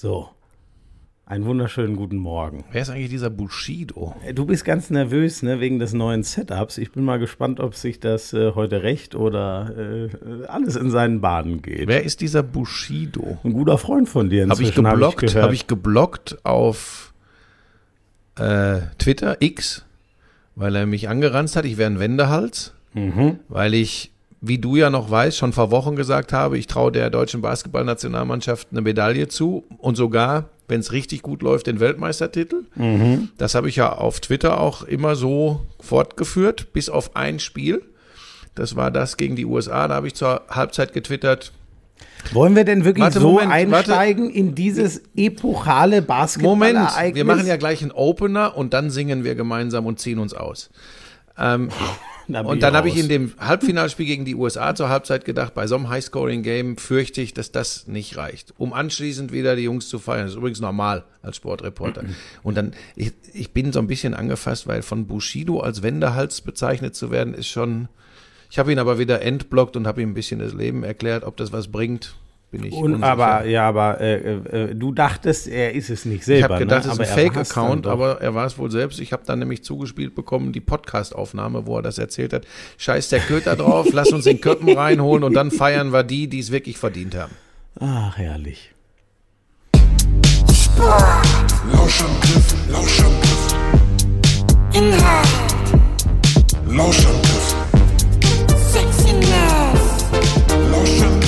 So. Einen wunderschönen guten Morgen. Wer ist eigentlich dieser Bushido? Äh, Du bist ganz nervös, ne, wegen des neuen Setups. Ich bin mal gespannt, ob sich das äh, heute recht oder äh, alles in seinen Bahnen geht. Wer ist dieser Bushido? Ein guter Freund von dir Habe ich hab geblockt, habe ich geblockt auf äh, Twitter, X, weil er mich angeranzt hat, ich wäre ein Wendehals, Mhm. weil ich, wie du ja noch weißt, schon vor Wochen gesagt habe, ich traue der deutschen Basketballnationalmannschaft eine Medaille zu und sogar, wenn es richtig gut läuft, den Weltmeistertitel. Mhm. Das habe ich ja auf Twitter auch immer so fortgeführt, bis auf ein Spiel. Das war das gegen die USA. Da habe ich zur Halbzeit getwittert, Wollen wir denn wirklich Warte, so Moment, einsteigen in dieses epochale Moment, Basketballereignis? wir machen ja gleich einen Opener und dann singen wir gemeinsam und ziehen uns aus. Ähm, Da bin und dann habe ich in dem Halbfinalspiel gegen die USA zur Halbzeit gedacht, bei so einem Highscoring-Game fürchte ich, dass das nicht reicht, um anschließend wieder die Jungs zu feiern. Das ist übrigens normal als Sportreporter. Und dann, ich, ich bin so ein bisschen angefasst, weil von Bushido als Wendehals bezeichnet zu werden, ist schon. Ich habe ihn aber wieder entblockt und habe ihm ein bisschen das Leben erklärt, ob das was bringt. Bin ich Und, unsicher. aber, ja, aber äh, äh, du dachtest, er ist es nicht selber. Ich habe gedacht, ne? das ist ein Fake-Account, aber er war es wohl selbst. Ich habe dann nämlich zugespielt bekommen, die Podcast-Aufnahme, wo er das erzählt hat. Scheiß der Köter drauf, lass uns den Köppen reinholen und dann feiern wir die, die es wirklich verdient haben. Ach, herrlich. Lauschangriff, Lauschangriff. Inhalt, Lauschangriff, Sexiness, Lauschangriff,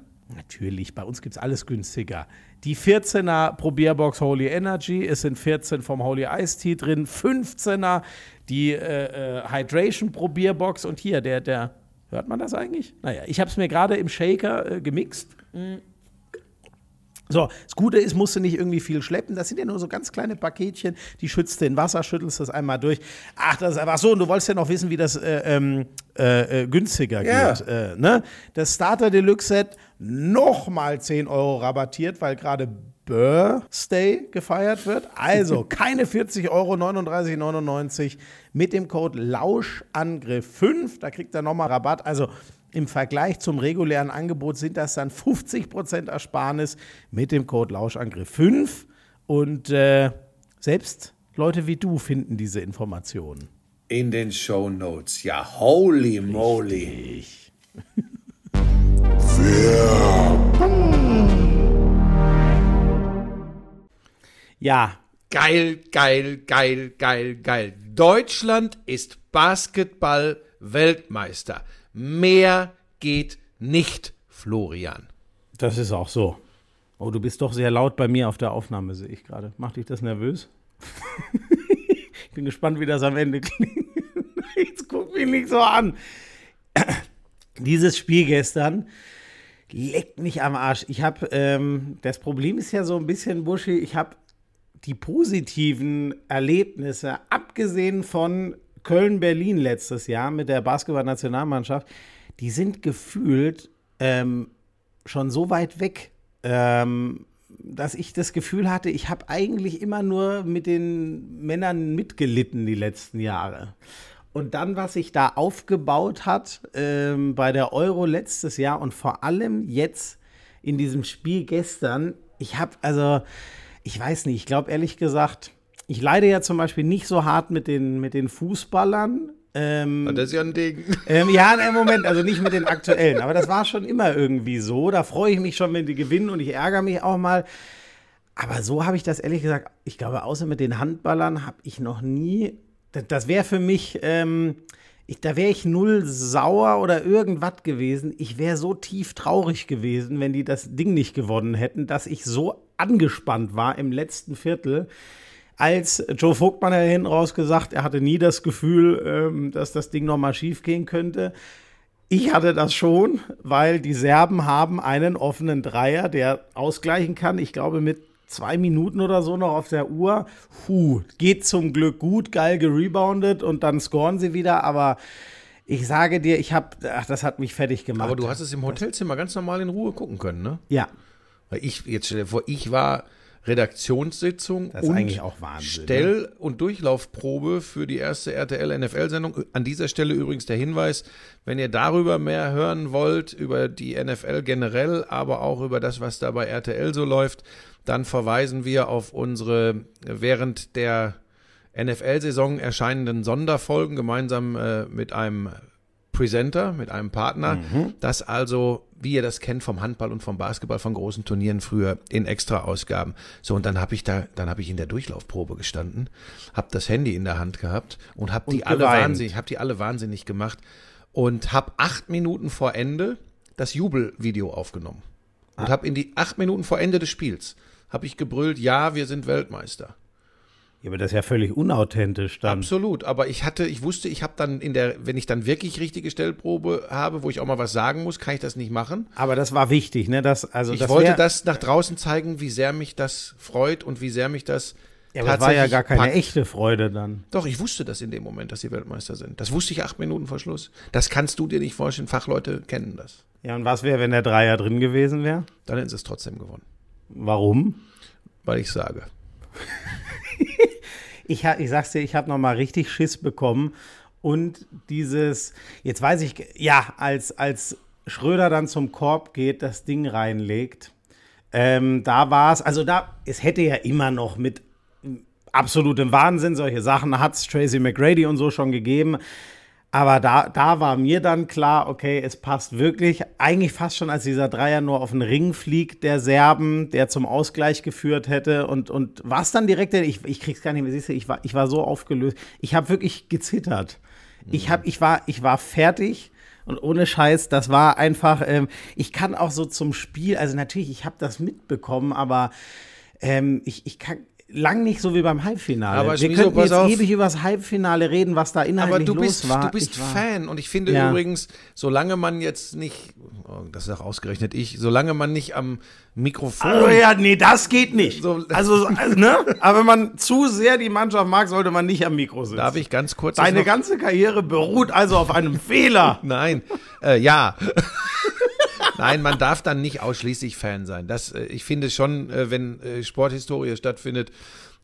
Natürlich, bei uns gibt es alles günstiger. Die 14er Probierbox Holy Energy, es sind 14 vom Holy Ice Tea drin, 15er die äh, äh, Hydration Probierbox und hier der, der, hört man das eigentlich? Naja, ich habe es mir gerade im Shaker äh, gemixt. So, das Gute ist, musst du nicht irgendwie viel schleppen. Das sind ja nur so ganz kleine Paketchen. Die schützt den Wasser, schüttelst das einmal durch. Ach, das ist einfach so. Und du wolltest ja noch wissen, wie das äh, ähm, äh, äh, günstiger Ja. geht. Äh, ne? Das Starter Deluxe Set nochmal 10 Euro rabattiert, weil gerade Birthday gefeiert wird. Also keine 40 Euro, 39,99 mit dem Code Lauschangriff5. Da kriegt er nochmal Rabatt. Also im Vergleich zum regulären Angebot sind das dann 50% Ersparnis mit dem Code Lauschangriff5. Und äh, selbst Leute wie du finden diese Informationen. In den Show Notes. Ja, holy moly. Ja, Geil, geil, geil, geil, geil. Deutschland ist Basketball-Weltmeister. Mehr geht nicht, Florian. Das ist auch so. Oh, du bist doch sehr laut bei mir auf der Aufnahme, sehe ich gerade. Macht dich das nervös? ich bin gespannt, wie das am Ende klingt. Jetzt guck mich nicht so an. Dieses Spiel gestern leckt mich am Arsch. Ich habe, ähm, das Problem ist ja so ein bisschen, Buschi, ich habe die positiven Erlebnisse, abgesehen von Köln-Berlin letztes Jahr mit der Basketballnationalmannschaft, die sind gefühlt ähm, schon so weit weg, ähm, dass ich das Gefühl hatte, ich habe eigentlich immer nur mit den Männern mitgelitten die letzten Jahre. Und dann, was sich da aufgebaut hat ähm, bei der Euro letztes Jahr und vor allem jetzt in diesem Spiel gestern, ich habe, also, ich weiß nicht, ich glaube ehrlich gesagt, ich leide ja zum Beispiel nicht so hart mit den, mit den Fußballern. Ähm, Das ist ja ein Ding. ähm, ja, im Moment, also nicht mit den aktuellen, aber das war schon immer irgendwie so. Da freue ich mich schon, wenn die gewinnen und ich ärgere mich auch mal. Aber so habe ich das ehrlich gesagt, ich glaube, außer mit den Handballern habe ich noch nie, das, wäre für mich, ähm, ich, da wäre ich null sauer oder irgendwas gewesen. Ich wäre so tief traurig gewesen, wenn die das Ding nicht gewonnen hätten, dass ich so angespannt war im letzten Viertel als Joe Vogtmann ja hinten raus gesagt, er hatte nie das Gefühl, ähm, dass das Ding nochmal schief gehen könnte. Ich hatte das schon, weil die Serben haben einen offenen Dreier, der ausgleichen kann. Ich glaube, mit zwei Minuten oder so noch auf der Uhr. Puh, geht zum Glück gut, geil gereboundet und dann scoren sie wieder. Aber ich sage dir, ich habe, ach, das hat mich fertig gemacht. Aber du hast es im Hotelzimmer ganz normal in Ruhe gucken können, ne? ja, Weil ich, jetzt stell dir vor, ich war Redaktionssitzung Das ist und eigentlich auch Wahnsinn, ne? Stell- und Durchlaufprobe für die erste RTL-NFL-Sendung. An dieser Stelle übrigens der Hinweis, wenn ihr darüber mehr hören wollt, über die NFL generell, aber auch über das, was da bei RTL so läuft, dann verweisen wir auf unsere während der NFL-Saison erscheinenden Sonderfolgen gemeinsam äh, mit einem Presenter, mit einem Partner, das also, wie ihr das kennt vom Handball und vom Basketball, von großen Turnieren früher in Extra-Ausgaben. So, und dann habe ich da, dann habe ich in der Durchlaufprobe gestanden, habe das Handy in der Hand gehabt und habe die alle wahnsinnig, habe die alle wahnsinnig gemacht und habe acht Minuten vor Ende das Jubelvideo aufgenommen. Und habe in die acht Minuten vor Ende des Spiels, habe ich gebrüllt, ja, wir sind Weltmeister. Ja, aber das ist ja völlig unauthentisch dann. Absolut, aber ich hatte, ich wusste, ich habe dann in der, wenn ich dann wirklich richtige Stellprobe habe, wo ich auch mal was sagen muss, kann ich das nicht machen. Aber das war wichtig, ne? Das, also Ich das wollte das nach draußen zeigen, wie sehr mich das freut und wie sehr mich das Ja, aber das war ja gar keine packt. echte Freude dann. Doch, ich wusste das in dem Moment, dass sie Weltmeister sind. Das wusste ich acht Minuten vor Schluss. Das kannst du dir nicht vorstellen. Fachleute kennen das. Ja, und was wäre, wenn der Dreier drin gewesen wäre? Dann hätten sie es trotzdem gewonnen, Warum? weil ich sage. Ich, ich sag's dir, ich habe noch mal richtig Schiss bekommen. Und dieses, jetzt weiß ich, ja, als, als Schröder dann zum Korb geht, das Ding reinlegt, ähm, da war es, also da, es hätte ja immer noch mit absolutem Wahnsinn, solche Sachen hat es Tracy McGrady und so schon gegeben. Aber da, da war mir dann klar, okay, es passt wirklich. Eigentlich fast schon, als dieser Dreier nur auf den Ring fliegt, der Serben, der zum Ausgleich geführt hätte. Und, und war es dann direkt, ich, ich krieg's gar nicht mehr, siehst du, ich war, ich war so aufgelöst. Ich habe wirklich gezittert. Ich, hab, ich, war, ich war fertig. Und ohne Scheiß, das war einfach, ähm, ich kann auch so zum Spiel, also natürlich, ich habe das mitbekommen, aber ähm, ich, ich kann lang nicht so wie beim Halbfinale. Aber Wir Schmieso, könnten jetzt auf. ewig über das Halbfinale reden, was da inhaltlich Aber du los bist, war. du bist Ich war- Fan und ich finde Ja. übrigens, solange man jetzt nicht, oh, das ist auch ausgerechnet ich, solange man nicht am Mikrofon Also ja, nee, das geht nicht. So- also, also, ne? Aber wenn man zu sehr die Mannschaft mag, sollte man nicht am Mikro sitzen. Darf ich ganz kurz Deine ganze Karriere beruht also auf einem Fehler. Nein, äh, ja. Nein, man darf dann nicht ausschließlich Fan sein. Das, äh, ich finde schon, äh, wenn äh, Sporthistorie stattfindet,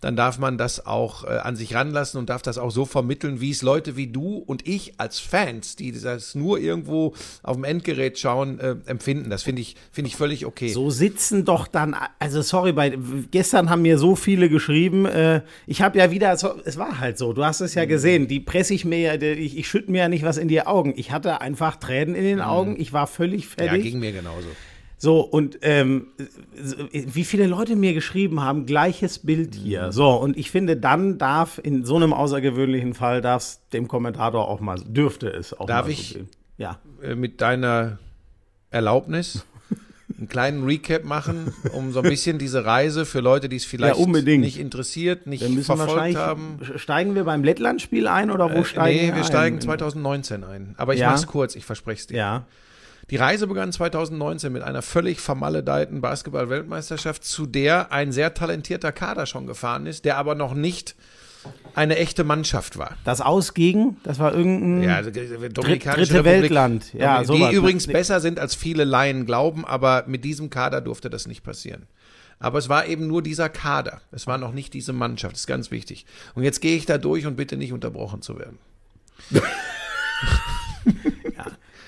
dann darf man das auch äh, an sich ranlassen und darf das auch so vermitteln, wie es Leute wie du und ich als Fans, die das nur irgendwo auf dem Endgerät schauen, äh, empfinden. Das finde ich, finde ich völlig okay. So sitzen doch dann, also sorry, bei, gestern haben mir so viele geschrieben, äh, ich habe ja wieder, so, es war halt so, du hast es ja Mhm. gesehen, die presse ich mir ja, ich, ich schütte mir ja nicht was in die Augen. Ich hatte einfach Tränen in den Augen, ich war völlig Mhm. ja, fertig. ging mir genauso. So, und ähm, wie viele Leute mir geschrieben haben, gleiches Bild Mhm. hier. So, und ich finde, dann darf in so einem außergewöhnlichen Fall, darf es dem Kommentator auch mal, dürfte es auch Darf mal ich? so gehen. Ja. Äh, mit deiner Erlaubnis einen kleinen Recap machen, um so ein bisschen diese Reise für Leute, die es vielleicht Ja, nicht interessiert, nicht Wir verfolgt haben. steigen wir beim Lettland-Spiel ein oder wo steigen nee, wir wir ein? steigen 2019 ein. Aber ich Ja. mach's kurz, ich verspreche es dir. Ja, Die Reise begann 2019 mit einer völlig vermaledeiten Basketball-Weltmeisterschaft, zu der ein sehr talentierter Kader schon gefahren ist, der aber noch nicht eine echte Mannschaft war. das Aus gegen, das war irgendein Ja, also, Dominikanische dritte Republik, Weltland. Ja, die sowas. übrigens besser sind, als viele Laien glauben, aber mit diesem Kader durfte das nicht passieren. Aber es war eben nur dieser Kader. Es war noch nicht diese Mannschaft. Das ist ganz wichtig. Und jetzt gehe ich da durch und bitte nicht unterbrochen zu werden.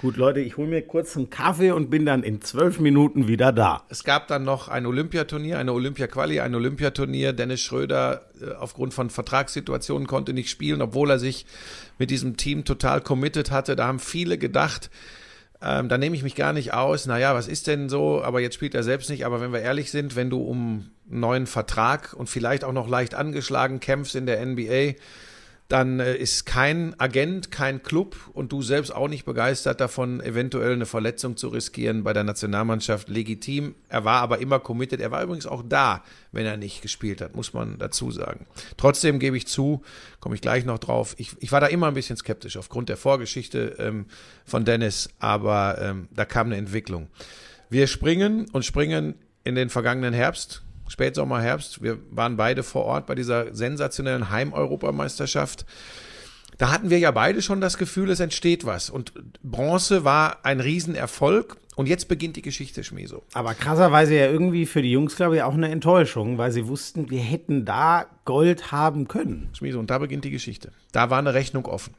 Gut, Leute, ich hole mir kurz einen Kaffee und bin dann in zwölf Minuten wieder da. Es gab dann noch ein Olympiaturnier, eine Olympia-Quali, ein Olympiaturnier. Dennis Schröder äh, aufgrund von Vertragssituationen konnte nicht spielen, obwohl er sich mit diesem Team total committed hatte. Da haben viele gedacht, ähm, da nehme ich mich gar nicht aus. Naja, was ist denn so? Aber jetzt spielt er selbst nicht. Aber wenn wir ehrlich sind, wenn du um einen neuen Vertrag und vielleicht auch noch leicht angeschlagen kämpfst in der NBA, dann äh, ist kein Agent, kein Club und du selbst auch nicht begeistert davon, eventuell eine Verletzung zu riskieren bei der Nationalmannschaft. Legitim. Er war aber immer committed. Er war übrigens auch da, wenn er nicht gespielt hat, muss man dazu sagen. Trotzdem gebe ich zu, komme ich gleich noch drauf. Ich, ich war da immer ein bisschen skeptisch aufgrund der Vorgeschichte ähm, von Dennis, aber ähm, da kam eine Entwicklung. Wir springen und springen in den vergangenen Herbst, Spätsommer, Herbst. Wir waren beide vor Ort bei dieser sensationellen Heim-Europameisterschaft. Da hatten wir ja beide schon das Gefühl, es entsteht was. Und Bronze war ein Riesenerfolg. Und jetzt beginnt die Geschichte, Schmieso. Aber krasserweise ja irgendwie für die Jungs, glaube ich, auch eine Enttäuschung, weil sie wussten, wir hätten da Gold haben können. Schmieso, und da beginnt die Geschichte. Da war eine Rechnung offen.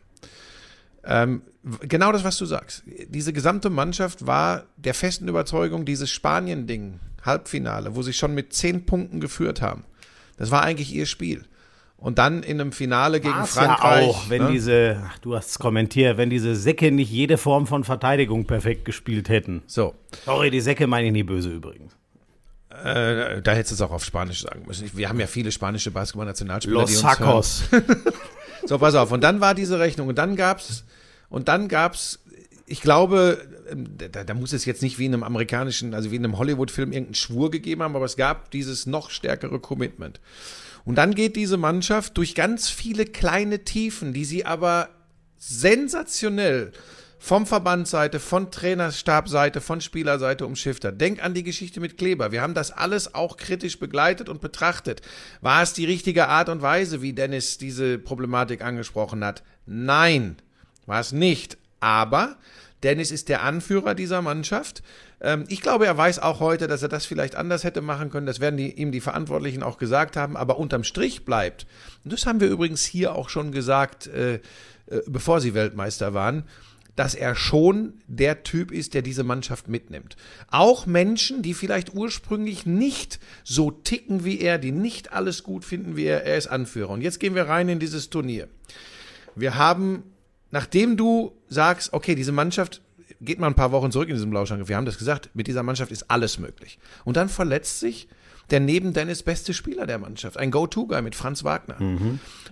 Ähm, genau das, was du sagst. Diese gesamte Mannschaft war der festen Überzeugung, dieses Spanien-Ding, Halbfinale, wo sie schon mit zehn Punkten geführt haben, das war eigentlich ihr Spiel. Und dann in einem Finale gegen War's Frankreich. Ja auch, wenn ne? diese, ach, du hast es kommentiert, wenn diese Säcke nicht jede Form von Verteidigung perfekt gespielt hätten. So, Sorry, die Säcke meine ich nie böse übrigens. äh, da hättest du es auch auf Spanisch sagen müssen. Wir haben ja viele spanische Basketball-Nationalspieler, Los. Sacos. So, pass auf. Und dann war diese Rechnung. Und dann gab's, und dann gab's, ich glaube, ähm, da, da muss es jetzt nicht wie in einem amerikanischen, also wie in einem Hollywood-Film irgendeinen Schwur gegeben haben, aber es gab dieses noch stärkere Commitment. Und dann geht diese Mannschaft durch ganz viele kleine Tiefen, die sie aber sensationell vom Verbandsseite, von Trainerstabseite, von Spielerseite umschifft hat. Denk an die Geschichte mit Kleber. Wir haben das alles auch kritisch begleitet und betrachtet. War es die richtige Art und Weise, wie Dennis diese Problematik angesprochen hat? Nein, war es nicht. Aber Dennis ist der Anführer dieser Mannschaft. Ähm, ich glaube, er weiß auch heute, dass er das vielleicht anders hätte machen können. Das werden die, ihm die Verantwortlichen auch gesagt haben. Aber unterm Strich bleibt, und das haben wir übrigens hier auch schon gesagt, äh, äh, bevor sie Weltmeister waren, dass er schon der Typ ist, der diese Mannschaft mitnimmt. Auch Menschen, die vielleicht ursprünglich nicht so ticken wie er, die nicht alles gut finden wie er, er ist Anführer. Und jetzt gehen wir rein in dieses Turnier. Wir haben, nachdem du sagst, okay, diese Mannschaft, geht mal ein paar Wochen zurück in diesem Blauschangriff, wir haben das gesagt, mit dieser Mannschaft ist alles möglich. Und dann verletzt sich der neben Dennis beste Spieler der Mannschaft, ein Go-To-Guy mit Franz Wagner.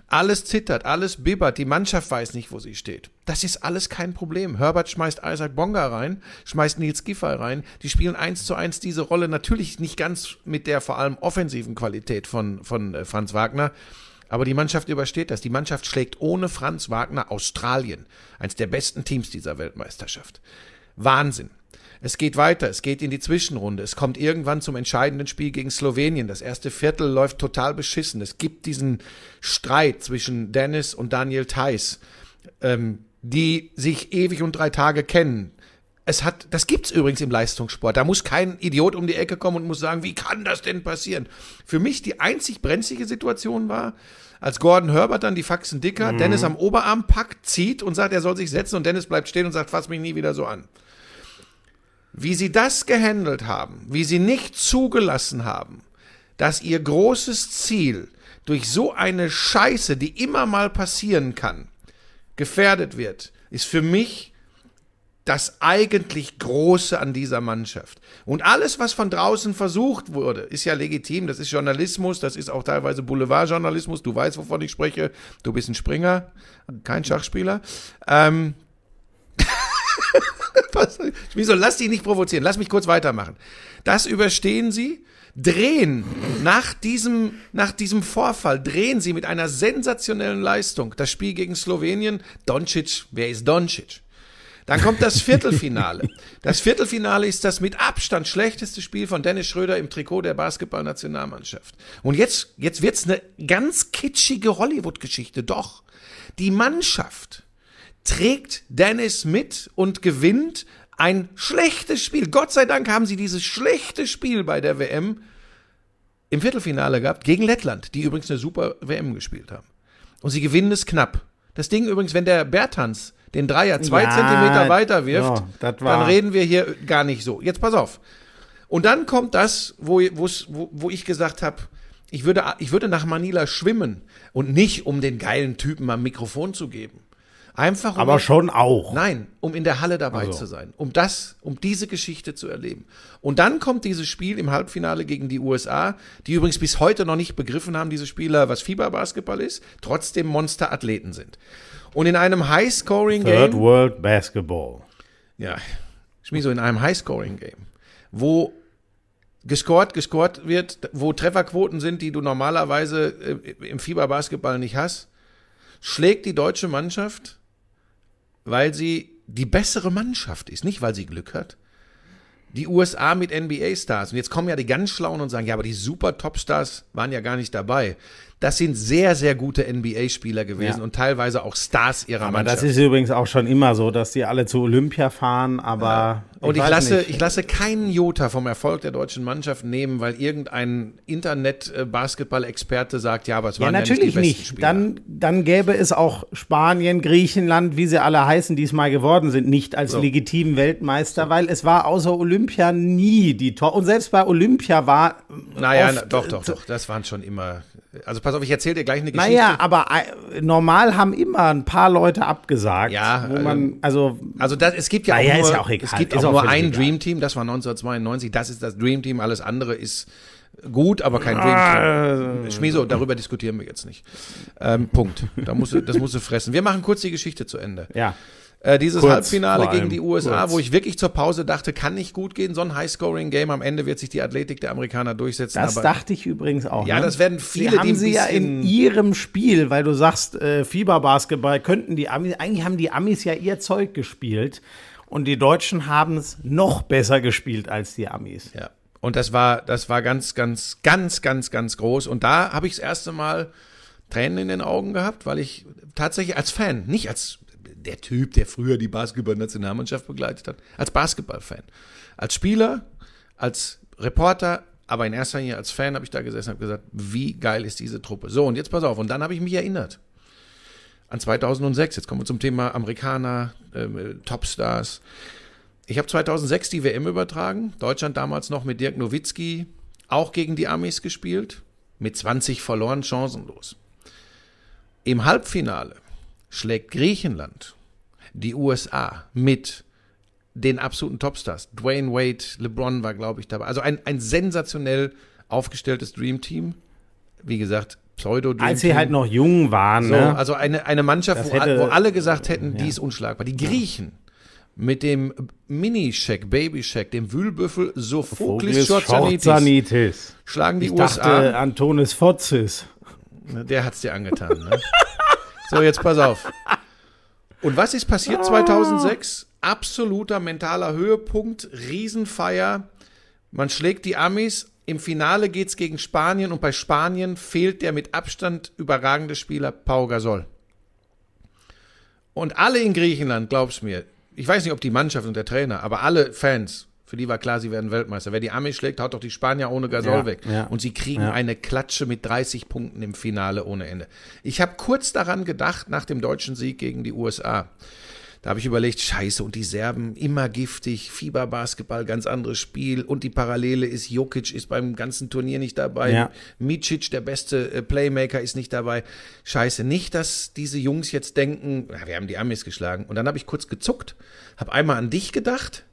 Alles zittert, alles bibbert, die Mannschaft weiß nicht, wo sie steht. Das ist alles kein Problem. Herbert schmeißt Isaac Bonga rein, schmeißt Nils Giffey rein. Die spielen eins zu eins diese Rolle, natürlich nicht ganz mit der vor allem offensiven Qualität von, von äh, Franz Wagner. Aber die Mannschaft übersteht das. Die Mannschaft schlägt ohne Franz Wagner Australien, eins der besten Teams dieser Weltmeisterschaft. Wahnsinn. Es geht weiter, es geht in die Zwischenrunde. Es kommt irgendwann zum entscheidenden Spiel gegen Slowenien. Das erste Viertel läuft total beschissen. Es gibt diesen Streit zwischen Dennis und Daniel Theiss, ähm, die sich ewig und drei Tage kennen. Es hat, das gibt's übrigens im Leistungssport. Da muss kein Idiot um die Ecke kommen und muss sagen, wie kann das denn passieren? Für mich die einzig brenzlige Situation war, als Gordon Herbert dann die Faxen dicker, Dennis am Oberarm packt, zieht und sagt, er soll sich setzen und Dennis bleibt stehen und sagt, fass mich nie wieder so an. Wie sie das gehandelt haben, wie sie nicht zugelassen haben, dass ihr großes Ziel durch so eine Scheiße, die immer mal passieren kann, gefährdet wird, ist für mich das eigentlich Große an dieser Mannschaft. Und alles, was von draußen versucht wurde, ist ja legitim. Das ist Journalismus, das ist auch teilweise Boulevardjournalismus. Du weißt, wovon ich spreche. Du bist ein Springer, kein Schachspieler. Ähm, Wieso? Lass dich nicht provozieren. Lass mich kurz weitermachen. Das überstehen sie, drehen nach diesem, nach diesem Vorfall, drehen sie mit einer sensationellen Leistung das Spiel gegen Slowenien. Doncic, wer ist Doncic? Dann kommt das Viertelfinale. Das Viertelfinale ist das mit Abstand schlechteste Spiel von Dennis Schröder im Trikot der Basketballnationalmannschaft. Und jetzt, jetzt wird's eine ganz kitschige Hollywood-Geschichte. Doch, die Mannschaft trägt Dennis mit und gewinnt ein schlechtes Spiel. Gott sei Dank haben sie dieses schlechte Spiel bei der WM im Viertelfinale gehabt gegen Lettland, die übrigens eine super WM gespielt haben. Und sie gewinnen es knapp. Das Ding übrigens, wenn der Bertans den Dreier zwei Ja, Zentimeter weiter wirft, ja, dann reden wir hier gar nicht so. Jetzt pass auf. Und dann kommt das, wo, wo, wo ich gesagt habe, ich würde, ich würde nach Manila schwimmen und nicht, um den geilen Typen am Mikrofon zu geben. Einfach um Aber schon auch. Nein, um in der Halle dabei Also. zu sein, um das, um diese Geschichte zu erleben. Und dann kommt dieses Spiel im Halbfinale gegen die USA, die übrigens bis heute noch nicht begriffen haben, diese Spieler, was Fieberbasketball ist, trotzdem Monsterathleten sind. Und in einem Third High-Scoring-Game, World Basketball. ja, so in einem High-Scoring-Game, wo gescored, gescored wird, wo Trefferquoten sind, die du normalerweise äh, im Fieberbasketball nicht hast, schlägt die deutsche Mannschaft, weil sie die bessere Mannschaft ist, nicht weil sie Glück hat. Die USA mit NBA-Stars. Und jetzt kommen ja die ganz Schlauen und sagen, ja, aber die super Top-Stars waren ja gar nicht dabei. Das sind sehr, sehr gute NBA-Spieler gewesen Ja. und teilweise auch Stars ihrer Aber Mannschaft. das ist übrigens auch schon immer so, dass die alle zu Olympia fahren, aber. Und ich, weiß lasse, nicht. ich lasse keinen Jota vom Erfolg der deutschen Mannschaft nehmen, weil irgendein Internet-Basketball-Experte sagt, ja, aber es Ja, waren ja, natürlich nicht die besten nicht. Spieler. Dann, dann gäbe es auch Spanien, Griechenland, wie sie alle heißen, die es mal geworden sind, nicht als So. legitimen Weltmeister, weil es war außer Olympia nie die Top. Und selbst bei Olympia war. naja, na, doch, doch, doch, das waren schon immer. Also pass auf, ich erzähle dir gleich eine Geschichte. Naja, aber äh, normal haben immer ein paar Leute abgesagt. Ja, wo man, also Also das, es gibt ja auch Naja, nur, ist ja auch egal. es gibt auch auch nur ein egal. Dream Team, das war 1992, das ist das Dream Team, alles andere ist gut, aber kein Ah, Dream Team. Schmieso, darüber diskutieren wir jetzt nicht. Ähm, Punkt. Da musst du, das musst du fressen. Wir machen kurz die Geschichte zu Ende. ja. Äh, dieses Kurz, Halbfinale gegen die USA, kurz. wo ich wirklich zur Pause dachte, kann nicht gut gehen, so ein High-Scoring-Game. Am Ende wird sich die Athletik der Amerikaner durchsetzen. Das aber dachte ich übrigens auch. Ja, ne? das werden viele, die haben die sie ja in ihrem Spiel, weil du sagst, äh, Fieberbasketball könnten die Amis, eigentlich haben die Amis ja ihr Zeug gespielt und die Deutschen haben es noch besser gespielt als die Amis. Ja. Und das war, das war ganz, ganz, ganz, ganz, ganz groß. Und da habe ich das erste Mal Tränen in den Augen gehabt, weil ich tatsächlich als Fan, nicht als der Typ, der früher die Basketball-Nationalmannschaft begleitet hat, als Basketball-Fan. Als Spieler, als Reporter, aber in erster Linie als Fan habe ich da gesessen und habe gesagt, wie geil ist diese Truppe. So, und jetzt pass auf. Und dann habe ich mich erinnert an 2006. Jetzt kommen wir zum Thema Amerikaner, ähm, Topstars. Ich habe 2006 die WM übertragen. Deutschland damals noch mit Dirk Nowitzki, auch gegen die Amis gespielt. Mit 20 verloren, chancenlos. Im Halbfinale schlägt Griechenland die USA mit den absoluten Topstars. Dwayne Wade, LeBron war, glaube ich, dabei. Also ein, ein sensationell aufgestelltes Dream Team. Wie gesagt, Pseudo-Dream Als sie halt noch jung waren, so, ne? also eine, eine Mannschaft, wo, hätte- wo alle gesagt hätten, die ist unschlagbar. Die Griechen mit dem Mini-Shack, Baby-Shack, dem Wühlbüffel Sophokles Schorzanitis. schlagen die Ich USA. dachte Antonis Fotzis. Der hat's dir angetan. Ne? so, jetzt pass auf. Und was ist passiert 2006? Absoluter mentaler Höhepunkt, Riesenfeier. Man schlägt die Amis. Im Finale geht's gegen Spanien und bei Spanien fehlt der mit Abstand überragende Spieler Pau Gasol. Und alle in Griechenland, glaub's mir, ich weiß nicht, ob die Mannschaft und der Trainer, aber alle Fans, für die war klar, sie werden Weltmeister. Wer die Amis schlägt, haut doch die Spanier ohne Gasol Ja, weg. ja. Und sie kriegen Ja. eine Klatsche mit 30 Punkten im Finale ohne Ende. Ich habe kurz daran gedacht, nach dem deutschen Sieg gegen die USA. Da habe ich überlegt, scheiße, und die Serben immer giftig, Fieberbasketball, ganz anderes Spiel. Und die Parallele ist, Jokic ist beim ganzen Turnier nicht dabei. Ja. Micic, der beste äh, Playmaker, ist nicht dabei. Scheiße, nicht, dass diese Jungs jetzt denken, ja, wir haben die Amis geschlagen. Und dann habe ich kurz gezuckt, habe einmal an dich gedacht,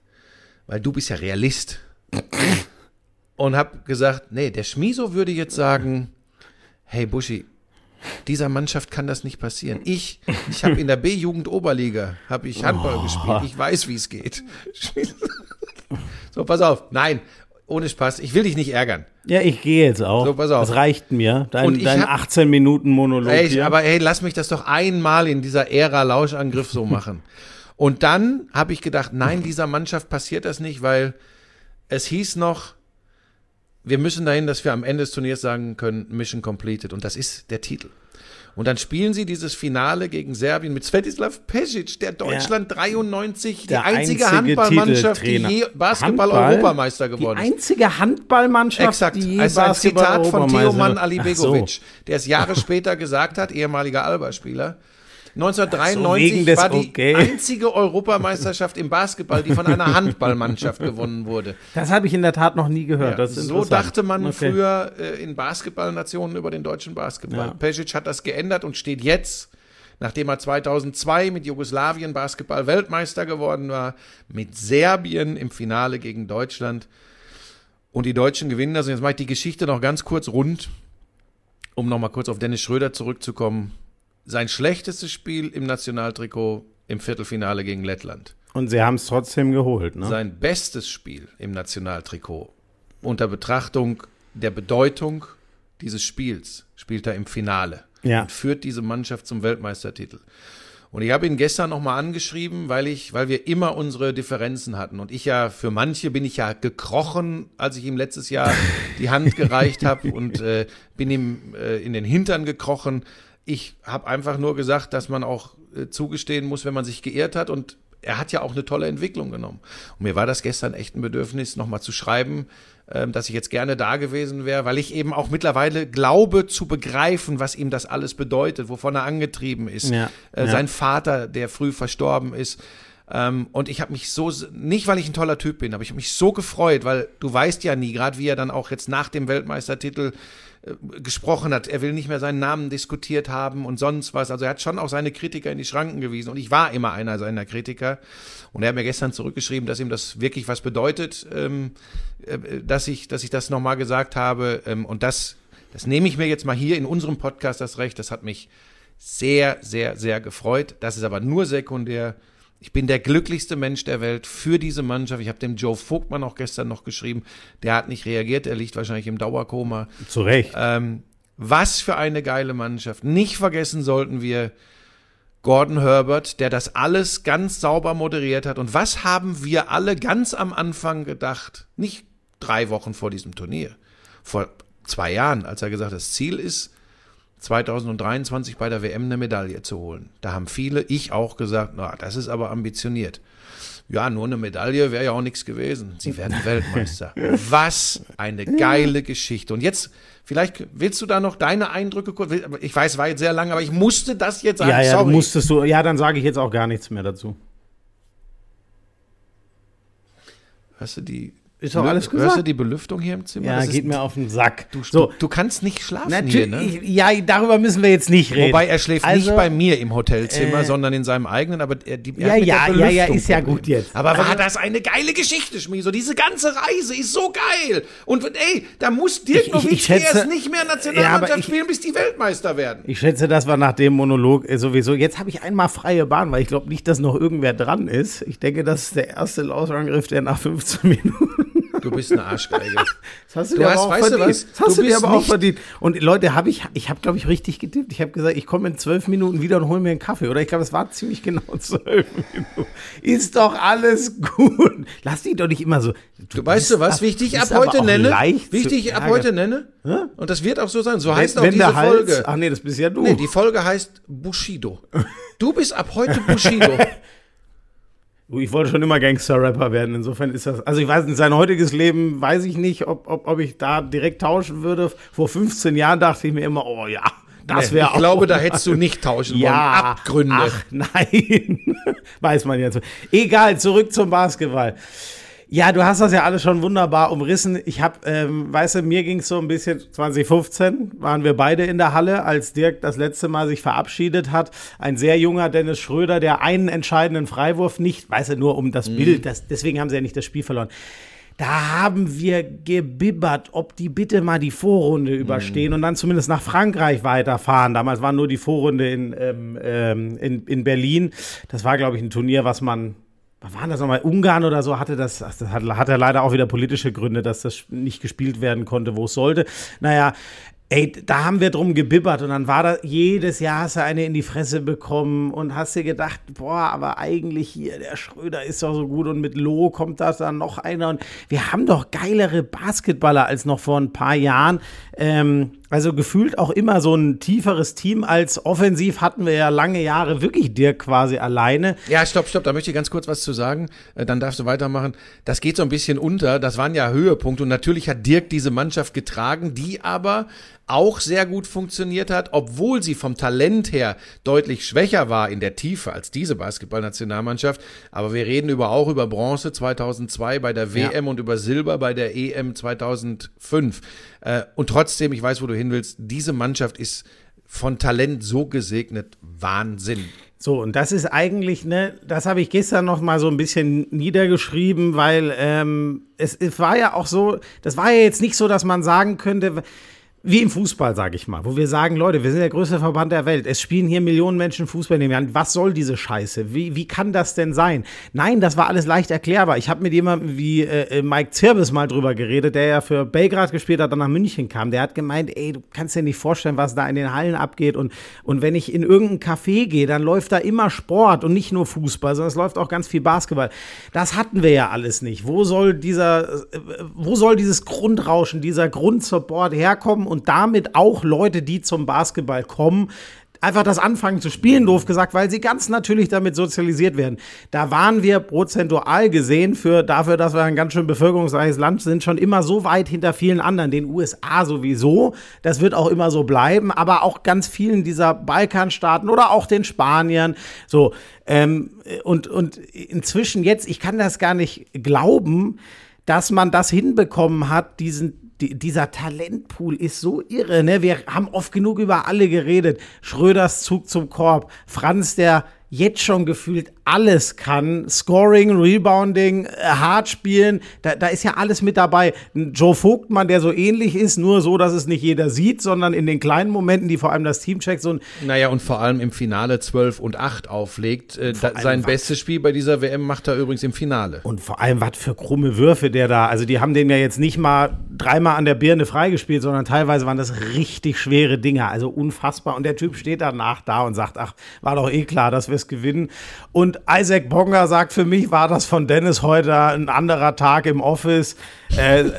weil du bist ja Realist. Und habe gesagt, nee, der Schmiso würde jetzt sagen, hey Buschi, dieser Mannschaft kann das nicht passieren. Ich, ich habe in der B-Jugend Oberliga, habe ich Handball gespielt. Ich weiß, wie es geht. so, pass auf. Nein, ohne Spaß. Ich will dich nicht ärgern. Ja, ich gehe jetzt auch. So, pass auf. Das reicht mir. Dein, dein hab- 18 Minuten Monolog Ey, aber hey, lass mich das doch einmal in dieser Ära Lauschangriff so machen. Und dann habe ich gedacht, nein, dieser Mannschaft passiert das nicht, weil es hieß noch, wir müssen dahin, dass wir am Ende des Turniers sagen können, Mission completed. Und das ist der Titel. Und dann spielen sie dieses Finale gegen Serbien mit Svetislav Pesic, der Deutschland 93, Der die einzige, einzige Handballmannschaft, die je? Basketball-Europameister geworden Die ist. einzige Handballmannschaft, Exakt. die je Also ein Zitat von Ach Alibegovic, der es Jahre später gesagt hat, ehemaliger Alba-Spieler. So, 1993 wegen des- war die okay. einzige Europameisterschaft im Basketball, die von einer Handballmannschaft gewonnen wurde. So, das habe ich in der Tat noch nie gehört. ist so dachte man Okay. früher äh, in Basketballnationen über den deutschen Basketball. Ja. Pesic hat das geändert und steht jetzt, nachdem er 2002 mit Jugoslawien Basketball-Weltmeister geworden war, mit Serbien im Finale gegen Deutschland. Und die Deutschen gewinnen das. Und jetzt mache ich die Geschichte noch ganz kurz rund, um nochmal kurz auf Dennis Schröder zurückzukommen. Sein schlechtestes Spiel im Nationaltrikot im Viertelfinale gegen Lettland. Und sie haben es trotzdem geholt, ne? Sein bestes Spiel im Nationaltrikot unter Betrachtung der Bedeutung dieses Spiels spielt er im Finale Ja. und führt diese Mannschaft zum Weltmeistertitel. Und ich habe ihn gestern nochmal angeschrieben, weil ich, weil wir immer unsere Differenzen hatten. Und ich ja, für manche bin ich ja gekrochen, als ich ihm letztes Jahr die Hand gereicht habe und äh, bin ihm äh, in den Hintern gekrochen. Ich habe einfach nur gesagt, dass man auch äh, zugestehen muss, wenn man sich geirrt hat. Und er hat ja auch eine tolle Entwicklung genommen. Und mir war das gestern echt ein Bedürfnis, nochmal zu schreiben, ähm, dass ich jetzt gerne da gewesen wäre, weil ich eben auch mittlerweile glaube zu begreifen, was ihm das alles bedeutet, wovon er angetrieben ist. Ja, Äh, ja. Sein Vater, der früh verstorben ist. Ähm, und ich habe mich so, nicht weil ich ein toller Typ bin, aber ich habe mich so gefreut, weil du weißt ja nie, gerade wie er dann auch jetzt nach dem Weltmeistertitel gesprochen hat. Er will nicht mehr seinen Namen diskutiert haben und sonst was. Also er hat schon auch seine Kritiker in die Schranken gewiesen. Und ich war immer einer seiner Kritiker. Und er hat mir gestern zurückgeschrieben, dass ihm das wirklich was bedeutet, ähm, äh, dass ich, dass ich das nochmal gesagt habe. Ähm, und das, das nehme ich mir jetzt mal hier in unserem Podcast das Recht. Das hat mich sehr, sehr, sehr gefreut. Das ist aber nur sekundär. Ich bin der glücklichste Mensch der Welt für diese Mannschaft. Ich habe dem Joe Vogtmann auch gestern noch geschrieben. Der hat nicht reagiert. Er liegt wahrscheinlich im Dauerkoma. Zu Recht. Ähm, was für eine geile Mannschaft. Nicht vergessen sollten wir Gordon Herbert, der das alles ganz sauber moderiert hat. Und was haben wir alle ganz am Anfang gedacht? Nicht drei Wochen vor diesem Turnier. Vor zwei Jahren, als er gesagt hat, das Ziel ist, 2023 bei der WM eine Medaille zu holen. Da haben viele, ich auch gesagt, na, das ist aber ambitioniert. Ja, nur eine Medaille wäre ja auch nichts gewesen. Sie werden Weltmeister. Was eine geile Geschichte. Und jetzt, vielleicht willst du da noch deine Eindrücke kurz, ich weiß, war jetzt sehr lang, aber ich musste das jetzt sagen. ja, ja, Sorry. du musstest du. Ja, dann sage ich jetzt auch gar nichts mehr dazu. Hast du die, Ist doch alles hörst du gesagt. die Belüftung hier im Zimmer? Ja, Das geht ist, mir auf den Sack. du, so, du, kannst nicht schlafen hier, natürlich. ne? Ja, darüber müssen wir jetzt nicht reden. Wobei er schläft Also, nicht bei mir im Hotelzimmer, äh, sondern in seinem eigenen, aber er, die, er Ja, hat mit ja, der ja, ja, Belüftung ist ja gut jetzt. Aber war Also- das eine geile Geschichte, Schmieso? Diese ganze Reise ist so geil. Und ey, da muss Dirk Ich- ich- Nowitzki erst nicht mehr Ja, Nationalmannschaft ich- spielen, bis die Weltmeister werden. Ich schätze, das war nach dem Monolog äh, sowieso. Jetzt habe ich einmal freie Bahn, weil ich glaube nicht, dass noch irgendwer dran ist. Ich denke, das ist der erste Lausangriff, der nach 15 Minuten. Du bist eine Arschgeige. Das hast du, Du dir hast- aber auch weißt du verdient. was? Das hast Du du, dir aber auch verdient. Und Leute, habe ich, ich habe, glaube ich, richtig getippt. Ich habe gesagt, ich komme in zwölf Minuten wieder und hole mir einen Kaffee. Oder ich glaube, es war ziemlich genau zwölf Minuten. Ist doch alles gut. Lass dich doch nicht immer so. Du weißt du was, wie ich dich ab heute nenne? Wie ich dich ab heute nenne? Und das wird auch so sein. So heißt auch Wenn diese Hals, Folge. Ach nee, das bist ja du. Nee, die Folge heißt Bushido. Du bist ab heute Bushido. Ich wollte schon immer Gangster-Rapper werden. Insofern ist das. Also ich weiß, in sein heutiges Leben weiß ich nicht, ob, ob, ob ich da direkt tauschen würde. Vor 15 Jahren dachte ich mir immer, oh ja, das Nee, wäre ich auch. glaube, da hättest du nicht tauschen wollen. Abgründe. Ach nein. weiß man jetzt. Egal, zurück zum Basketball. Ja, du hast das ja alles schon wunderbar umrissen. Ich habe, ähm, weißt du, mir ging es so ein bisschen, 2015 waren wir beide in der Halle, als Dirk das letzte Mal sich verabschiedet hat. Ein sehr junger Dennis Schröder, der einen entscheidenden Freiwurf nicht, weißt du, nur um das Bild, das, deswegen haben sie ja nicht das Spiel verloren. da haben wir gebibbert, ob die bitte mal die Vorrunde überstehen und dann zumindest nach Frankreich weiterfahren. Damals war nur die Vorrunde in, ähm, ähm, in, in Berlin. Das war, glaube ich, ein Turnier, was man waren das nochmal? Ungarn oder so hatte das, das hat, hat er leider auch wieder politische Gründe, dass das nicht gespielt werden konnte, wo es sollte. Naja, ey, da haben wir drum gebibbert und dann war da jedes Jahr hast du eine in die Fresse bekommen und hast dir gedacht, boah, aber eigentlich hier, der Schröder ist doch so gut und mit Loh kommt da dann noch einer und wir haben doch geilere Basketballer als noch vor ein paar Jahren. Ähm, also gefühlt auch immer so ein tieferes Team als offensiv hatten wir ja lange Jahre wirklich Dirk quasi alleine. Ja, stopp, stopp, da möchte ich ganz kurz was zu sagen. Äh, Dann darfst du weitermachen. Das geht so ein bisschen unter. Das waren ja Höhepunkte und natürlich hat Dirk diese Mannschaft getragen, die aber auch sehr gut funktioniert hat, obwohl sie vom Talent her deutlich schwächer war in der Tiefe als diese Basketballnationalmannschaft. Aber wir reden über auch über Bronze 2002 bei der WM und über Silber bei der EM 2005. Äh, Und trotzdem, ich weiß, wo du hin willst, diese Mannschaft ist von Talent so gesegnet. Wahnsinn. So, und das ist eigentlich, ne, das habe ich gestern noch mal so ein bisschen niedergeschrieben, weil ähm, es, es war ja auch so, das war ja jetzt nicht so, dass man sagen könnte, wie im Fußball, sage ich mal, wo wir sagen, Leute, wir sind der größte Verband der Welt. Es spielen hier Millionen Menschen Fußball in dem Jahr. Was soll diese Scheiße? Wie, wie kann das denn sein? Nein, das war alles leicht erklärbar. Ich habe mit jemandem wie äh, Mike Zirbis mal drüber geredet, der ja für Belgrad gespielt hat, dann nach München kam. Der hat gemeint, ey, du kannst dir nicht vorstellen, was da in den Hallen abgeht. Und, und wenn ich in irgendein Café gehe, dann läuft da immer Sport und nicht nur Fußball, sondern es läuft auch ganz viel Basketball. Das hatten wir ja alles nicht. Wo soll dieser, äh, wo soll dieses Grundrauschen, dieser Grundsupport herkommen und damit auch Leute, die zum Basketball kommen, einfach das anfangen zu spielen, doof gesagt, weil sie ganz natürlich damit sozialisiert werden. Da waren wir prozentual gesehen für dafür, dass wir ein ganz schön bevölkerungsreiches Land sind, schon immer so weit hinter vielen anderen, den USA sowieso. Das wird auch immer so bleiben, aber auch ganz vielen dieser Balkanstaaten oder auch den Spaniern. So ähm, und und inzwischen jetzt, ich kann das gar nicht glauben, dass man das hinbekommen hat, diesen die, dieser Talentpool ist so irre, ne? Wir haben oft genug über alle geredet. Schröders Zug zum Korb, Franz, der jetzt schon gefühlt alles kann. Scoring, Rebounding, äh, hart spielen, da, da ist ja alles mit dabei. Joe Vogtmann, der so ähnlich ist, nur so, dass es nicht jeder sieht, sondern in den kleinen Momenten, die vor allem das Team checkt, so ein Naja, und vor allem im Finale 12 und 8 auflegt. Äh, da, sein was- bestes Spiel bei dieser WM macht er übrigens im Finale. Und vor allem, was für krumme Würfe der da. Also, die haben den ja jetzt nicht mal dreimal an der Birne freigespielt, sondern teilweise waren das richtig schwere Dinger. Also unfassbar. Und der Typ steht danach da und sagt: Ach, war doch eh klar, dass wir es gewinnen. Und Isaac Bonga sagt: Für mich war das von Dennis heute ein anderer Tag im Office. Äh, äh,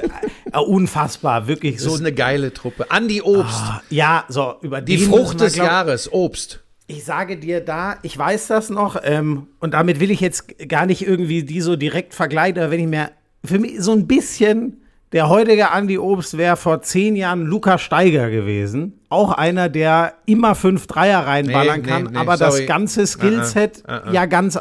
unfassbar, wirklich Das so. ist eine geile Truppe. Andi Obst. ja, so über die Frucht des glaub- Jahres, Obst. ich sage dir da, ich weiß das noch, ähm, und damit will ich jetzt gar nicht irgendwie die so direkt vergleichen, aber wenn ich mir, für mich so ein bisschen, der heutige Andi Obst wäre vor zehn Jahren Luca Steiger gewesen. Auch einer, der immer fünf Dreier reinballern Nee, nee, kann, nee, aber sorry. das ganze Skillset Ah, ah, ah, ah. ja ganz,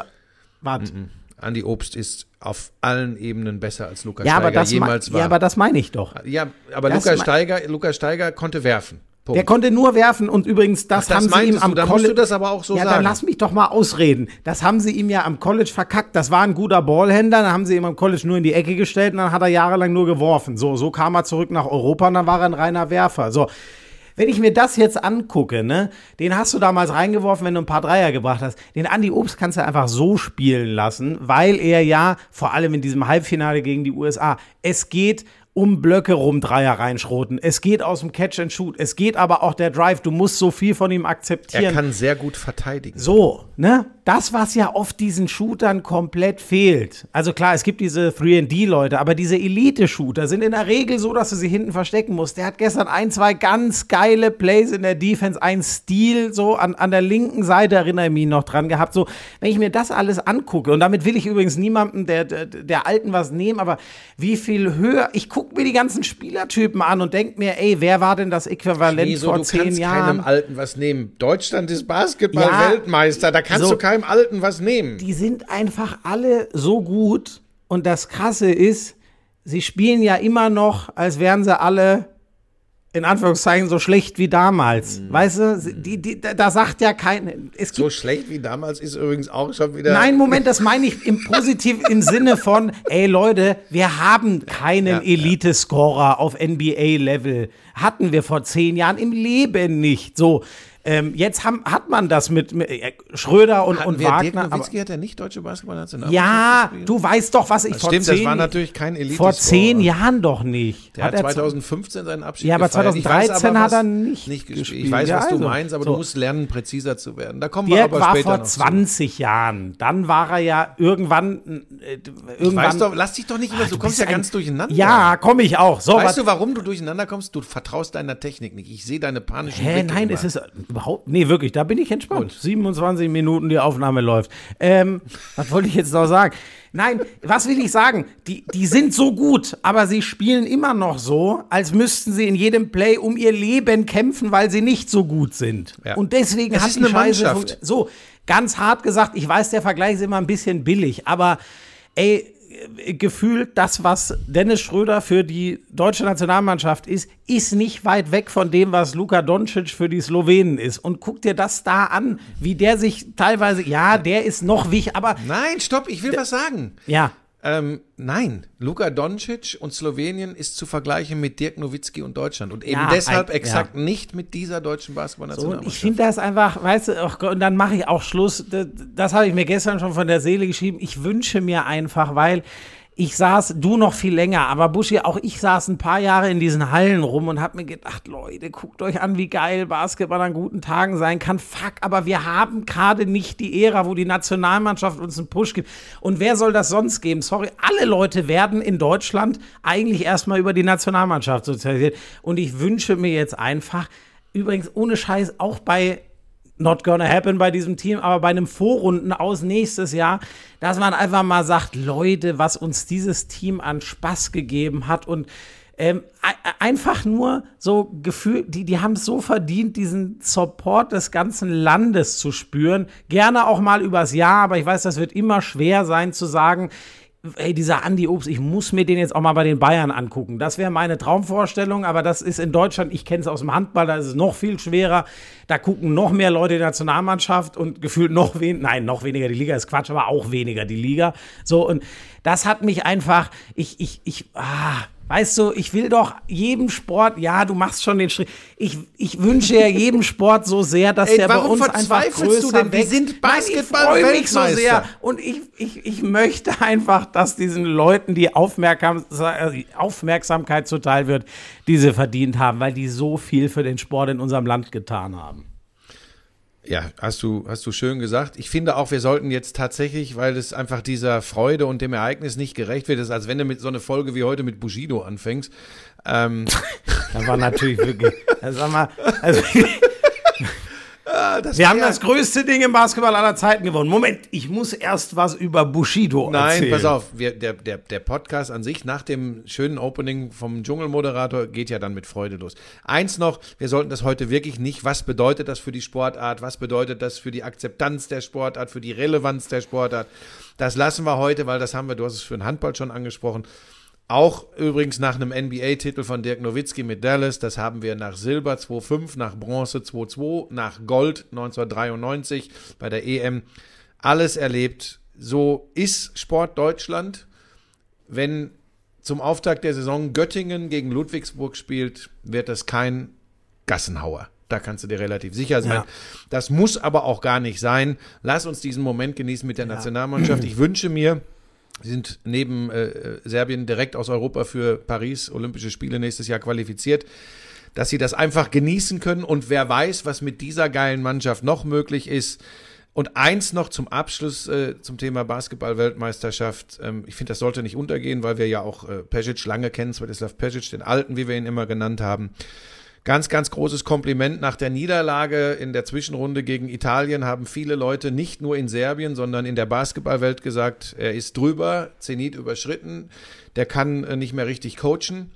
warte. Andi Obst ist auf allen Ebenen besser als Lukas Ja, Steiger das, jemals war. ja, aber das meine ich doch. Ja, aber Das mein- Steiger, Lukas Steiger konnte werfen. Punkt. Der konnte nur werfen und übrigens, das, Ach, das haben sie ihm am du, College. das aber auch so ja, sagen. dann lass mich doch mal ausreden. Das haben sie ihm ja am College verkackt. Das war ein guter Ballhändler, dann haben sie ihm am College nur in die Ecke gestellt und dann hat er jahrelang nur geworfen. So, so kam er zurück nach Europa und dann war er ein reiner Werfer. So. Wenn ich mir das jetzt angucke, ne, den hast du damals reingeworfen, wenn du ein paar Dreier gebracht hast. Den Andy Obst kannst du einfach so spielen lassen, weil er ja, vor allem in diesem Halbfinale gegen die USA, es geht um Blöcke rum Dreier reinschroten. Es geht aus dem Catch and Shoot. Es geht aber auch der Drive. Du musst so viel von ihm er akzeptieren. kann sehr gut verteidigen. So, ne? Das, was ja oft diesen Shootern komplett fehlt. Also klar, es gibt diese 3D-Leute, aber diese Elite-Shooter sind in der Regel so, dass du sie hinten verstecken musst. Der hat gestern ein, zwei ganz geile Plays in der Defense, ein Stil so an, an der linken Seite, erinnere ich mich noch dran gehabt. So, wenn ich mir das alles angucke, und damit will ich übrigens niemandem der, der, der Alten was nehmen, aber wie viel höher, ich gucke mir die ganzen Spielertypen an und denke mir, ey, wer war denn das Äquivalent Wieso, vor du zehn kannst Jahren? keinem Alten was nehmen. Deutschland ist Basketball-Weltmeister, da kannst so. du keinem Alten was nehmen. die sind einfach alle so gut. Und das Krasse ist, sie spielen ja immer noch, als wären sie alle in Anführungszeichen so schlecht wie damals. Mhm. Weißt du, die, die, da sagt ja kein. So schlecht wie damals ist übrigens auch schon wieder. Nein, Moment, das meine ich im positiv im Sinne von, ey Leute, wir haben keinen Ja, ja. Elite-Scorer auf NBA-Level. Hatten wir vor zehn Jahren im Leben nicht. So, ähm, jetzt haben, hat man das mit, mit äh, Schröder und, Hatten und wir Wagner. Dirk Aber, Nowitzki hat ja nicht deutsche Basketballnationalmannschaft ja, du weißt doch, was ich Das vor stimmt, zehn das war natürlich kein elite Vor zehn Jahren doch nicht. Der hat, er 2015 seinen Abschied Ja, aber gefeiert. Ich weiß 2013 aber, hat er nicht gespielt. gespielt. Ich weiß, Ja, was also. du meinst, aber So. du musst lernen, präziser zu werden. Da kommen wir Dirk aber war später vor noch zu. 20 Jahren. Dann war er ja irgendwann. Äh, Ich irgendwann weiß doch, lass dich doch nicht immer, du kommst bist ja ein- ganz durcheinander. Ja, komme ich auch. So, Weißt du, warum du durcheinander kommst? Du vertraust deiner Technik nicht. Ich sehe deine panischen Hä, nein, es ist überhaupt. Nee, wirklich, da bin ich entspannt. 27 Minuten die Aufnahme läuft. Ähm, was wollte ich jetzt noch sagen? Nein, was will ich sagen? Die, die sind so gut, aber sie spielen immer noch so, als müssten sie in jedem Play um ihr Leben kämpfen, weil sie nicht so gut sind. Ja. Und deswegen Es hat ist die eine Mannschaft. So, ganz hart gesagt, ich weiß, der Vergleich ist immer ein bisschen billig, aber ey, gefühlt das, was Dennis Schröder für die deutsche Nationalmannschaft ist, ist nicht weit weg von dem, was Luka Doncic für die Slowenen ist. Und guck dir das da an, wie der sich teilweise, ja, der ist noch wichtig, aber Nein, stopp, ich will was sagen. ja, Ähm, nein, Luka Doncic und Slowenien ist zu vergleichen mit Dirk Nowitzki und Deutschland und eben Ja, deshalb ein- exakt nicht mit dieser deutschen So, Basketballnationalmannschaft. ich finde das einfach, weißt du, ach Gott, und dann mache ich auch Schluss. Das, das habe ich mir gestern schon von der Seele geschrieben. Ich wünsche mir einfach, weil ich saß, du noch viel länger, aber Buschi, auch ich saß ein paar Jahre in diesen Hallen rum und habe mir gedacht, Leute, guckt euch an, wie geil Basketball an guten Tagen sein kann. Fuck, aber wir haben gerade nicht die Ära, wo die Nationalmannschaft uns einen Push gibt. Und wer soll das sonst geben? Sorry, alle Leute werden in Deutschland eigentlich erstmal über die Nationalmannschaft sozialisiert. Und ich wünsche mir jetzt einfach, übrigens ohne Scheiß, auch bei not gonna happen bei diesem Team, aber bei einem Vorrunden aus nächstes Jahr, dass man einfach mal sagt, Leute, was uns dieses Team an Spaß gegeben hat und ähm, ei- einfach nur so Gefühl, die, die haben es so verdient, diesen Support des ganzen Landes zu spüren. Gerne auch mal übers Jahr, aber ich weiß, das wird immer schwer sein zu sagen, ey, dieser Andi Obst, ich muss mir den jetzt auch mal bei den Bayern angucken. Das wäre meine Traumvorstellung, aber das ist in Deutschland, ich kenne es aus dem Handball, da ist es noch viel schwerer. Da gucken noch mehr Leute die Nationalmannschaft und gefühlt noch weniger, nein, noch weniger die Liga ist Quatsch, aber auch weniger die Liga. So, und das hat mich einfach, ich, ich, ich, ah, Weißt du, ich will doch jedem Sport, ja, du machst schon den Schritt. Ich, ich wünsche ja jedem Sport so sehr, dass Ey, der bei warum uns einfach verzweifelst größer du denn? Wir wächst. sind Nein, Ich freue mich so sehr. Und ich, ich, ich möchte einfach, dass diesen Leuten die Aufmerksam die Aufmerksamkeit zuteil wird, die sie verdient haben, weil die so viel für den Sport in unserem Land getan haben. Ja, hast du, hast du schön gesagt. Ich finde auch, wir sollten jetzt tatsächlich, weil es einfach dieser Freude und dem Ereignis nicht gerecht wird, ist, als wenn du mit so einer Folge wie heute mit Bushido anfängst. Ähm, Das war natürlich wirklich, sag mal, also, das wir haben das größte Ding im Basketball aller Zeiten gewonnen. Moment, ich muss erst was über Bushido Nein, erzählen. pass auf, wir, der, der, der Podcast an sich nach dem schönen Opening vom Dschungelmoderator geht ja dann mit Freude los. Eins noch, wir sollten das heute wirklich nicht, was bedeutet das für die Sportart, was bedeutet das für die Akzeptanz der Sportart, für die Relevanz der Sportart. Das lassen wir heute, weil das haben wir, du hast es für den Handball schon angesprochen. Auch übrigens nach einem NBA-Titel von Dirk Nowitzki mit Dallas, das haben wir nach Silber 2,5, nach Bronze 2,2, nach Gold 1993 bei der EM. Alles erlebt. So ist Sport Deutschland. Wenn zum Auftakt der Saison Göttingen gegen Ludwigsburg spielt, wird das kein Gassenhauer. Da kannst du dir relativ sicher sein. Ja. Das muss aber auch gar nicht sein. Lass uns diesen Moment genießen mit der Nationalmannschaft. Ich wünsche mir, Sie sind neben äh, Serbien direkt aus Europa für Paris Olympische Spiele nächstes Jahr qualifiziert, dass sie das einfach genießen können und wer weiß, was mit dieser geilen Mannschaft noch möglich ist. Und eins noch zum Abschluss äh, zum Thema Basketball-Weltmeisterschaft. Ähm, ich finde, das sollte nicht untergehen, weil wir ja auch äh, Pesic lange kennen, Svetislav Pesic, den Alten, wie wir ihn immer genannt haben. Ganz, ganz großes Kompliment. Nach der Niederlage in der Zwischenrunde gegen Italien haben viele Leute nicht nur in Serbien, sondern in der Basketballwelt gesagt, er ist drüber, Zenit überschritten, der kann äh, nicht mehr richtig coachen.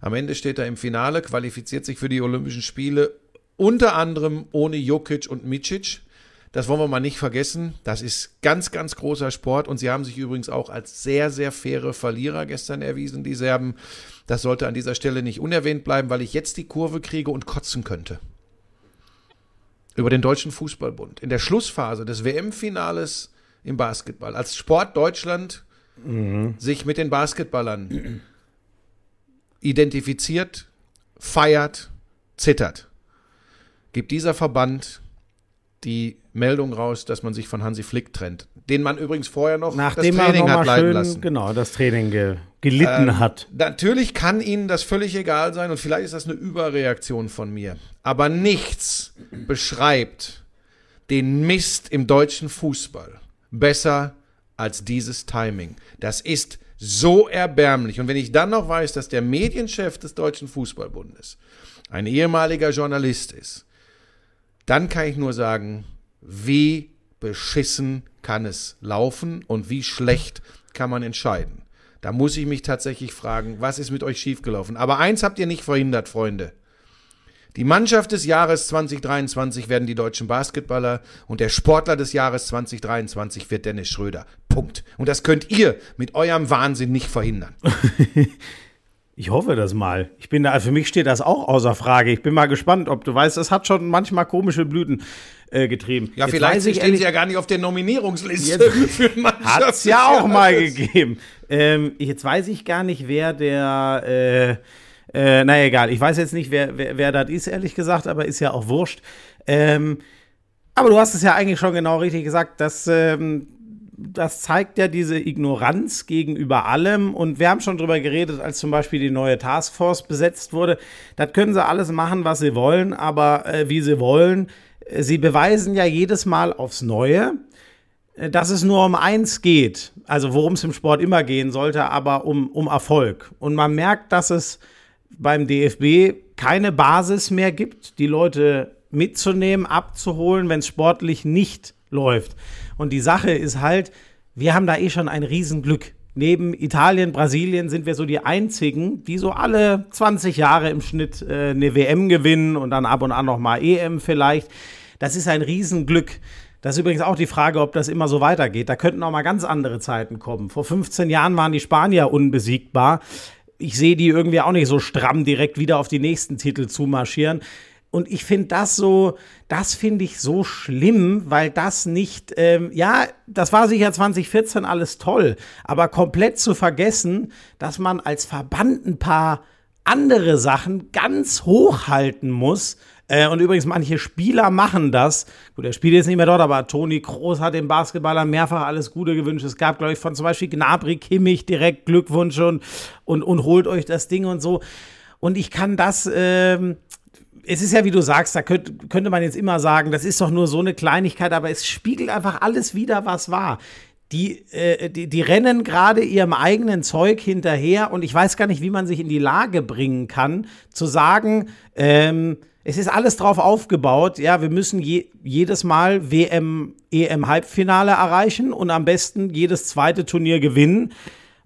Am Ende steht er im Finale, qualifiziert sich für die Olympischen Spiele, unter anderem ohne Jokic und Micic. Das wollen wir mal nicht vergessen. Das ist ganz, ganz großer Sport. Und sie haben sich übrigens auch als sehr, sehr faire Verlierer gestern erwiesen, die Serben. Das sollte an dieser Stelle nicht unerwähnt bleiben, weil ich jetzt die Kurve kriege und kotzen könnte. Über den Deutschen Fußballbund. In der Schlussphase des WM-Finales im Basketball, als Sport Deutschland sich mit den Basketballern identifiziert, feiert, zittert, gibt dieser Verband die Meldung raus, dass man sich von Hansi Flick trennt, den man übrigens vorher noch Nachdem das Training hat leiten schön, lassen. genau, das Training ge gelitten Ähm, hat. Natürlich kann Ihnen das völlig egal sein und vielleicht ist das eine Überreaktion von mir. Aber nichts beschreibt den Mist im deutschen Fußball besser als dieses Timing. Das ist so erbärmlich. Und wenn ich dann noch weiß, dass der Medienchef des Deutschen Fußballbundes ein ehemaliger Journalist ist, dann kann ich nur sagen, wie beschissen kann es laufen und wie schlecht kann man entscheiden. Da muss ich mich tatsächlich fragen, was ist mit euch schiefgelaufen? Aber eins habt ihr nicht verhindert, Freunde. Die Mannschaft des Jahres 2023 werden die deutschen Basketballer und der Sportler des Jahres 2023 wird Dennis Schröder. Punkt. Und das könnt ihr mit eurem Wahnsinn nicht verhindern. Ich hoffe das mal. Ich bin da, für mich steht das auch außer Frage. Ich bin mal gespannt, ob du weißt, es hat schon manchmal komische Blüten äh, getrieben. Ja, Jetzt vielleicht stehen ehrlich- sie ja gar nicht auf der Nominierungsliste Jetzt- für Mannschaft Hat's des ja auch mal gegeben. Ähm, jetzt weiß ich gar nicht, wer der. Äh, äh, naja, egal. Ich weiß jetzt nicht, wer, wer, wer das ist, ehrlich gesagt, aber ist ja auch wurscht. Ähm, aber du hast es ja eigentlich schon genau richtig gesagt, dass. Ähm, das zeigt ja diese Ignoranz gegenüber allem. Und wir haben schon drüber geredet, als zum Beispiel die neue Taskforce besetzt wurde. Das können sie alles machen, was sie wollen, aber äh, wie sie wollen. Sie beweisen ja jedes Mal aufs Neue, äh, dass es nur um eins geht, also worum es im Sport immer gehen sollte, aber um, um Erfolg. Und man merkt, dass es beim DFB keine Basis mehr gibt, die Leute mitzunehmen, abzuholen, wenn es sportlich nicht läuft. Und die Sache ist halt, wir haben da eh schon ein Riesenglück. Neben Italien, Brasilien sind wir so die einzigen, die so alle 20 Jahre im Schnitt äh, eine WM gewinnen und dann ab und an noch mal EM vielleicht. Das ist ein Riesenglück. Das ist übrigens auch die Frage, ob das immer so weitergeht. Da könnten auch mal ganz andere Zeiten kommen. Vor 15 Jahren waren die Spanier unbesiegbar. Ich sehe die irgendwie auch nicht so stramm direkt wieder auf die nächsten Titel zumarschieren. Und ich finde das so, das finde ich so schlimm, weil das nicht, ähm, ja, das war sicher 2014 alles toll, aber komplett zu vergessen, dass man als Verband ein paar andere Sachen ganz hoch halten muss. Äh, und übrigens, manche Spieler machen das. Gut, der spielt jetzt nicht mehr dort, aber Toni Kroos hat den Basketballern mehrfach alles Gute gewünscht. Es gab, glaube ich, von zum Beispiel Gnabry Kimmich direkt Glückwunsch und, und, und holt euch das Ding und so. Und ich kann das, ähm, es ist ja, wie du sagst, da könnt, könnte man jetzt immer sagen, das ist doch nur so eine Kleinigkeit, aber es spiegelt einfach alles wieder, was war. Die, äh, die, die rennen gerade ihrem eigenen Zeug hinterher und ich weiß gar nicht, wie man sich in die Lage bringen kann, zu sagen, ähm, es ist alles drauf aufgebaut, ja, wir müssen je, jedes Mal WM, EM-Halbfinale erreichen und am besten jedes zweite Turnier gewinnen,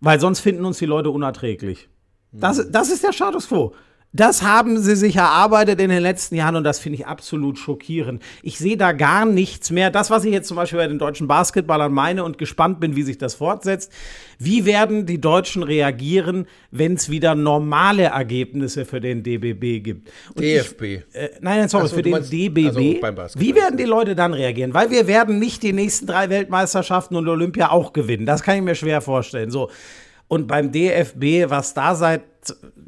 weil sonst finden uns die Leute unerträglich. Das, das ist der Status quo. Das haben sie sich erarbeitet in den letzten Jahren und das finde ich absolut schockierend. Ich sehe da gar nichts mehr. Das, was ich jetzt zum Beispiel bei den deutschen Basketballern meine und gespannt bin, wie sich das fortsetzt. Wie werden die Deutschen reagieren, wenn es wieder normale Ergebnisse für den DBB gibt? Und DFB. Ich, äh, nein, nein, sorry, so, für den meinst- DBB. also wie werden die Leute dann reagieren? Weil wir werden nicht die nächsten drei Weltmeisterschaften und Olympia auch gewinnen. Das kann ich mir schwer vorstellen. So. Und beim DFB, was da seit,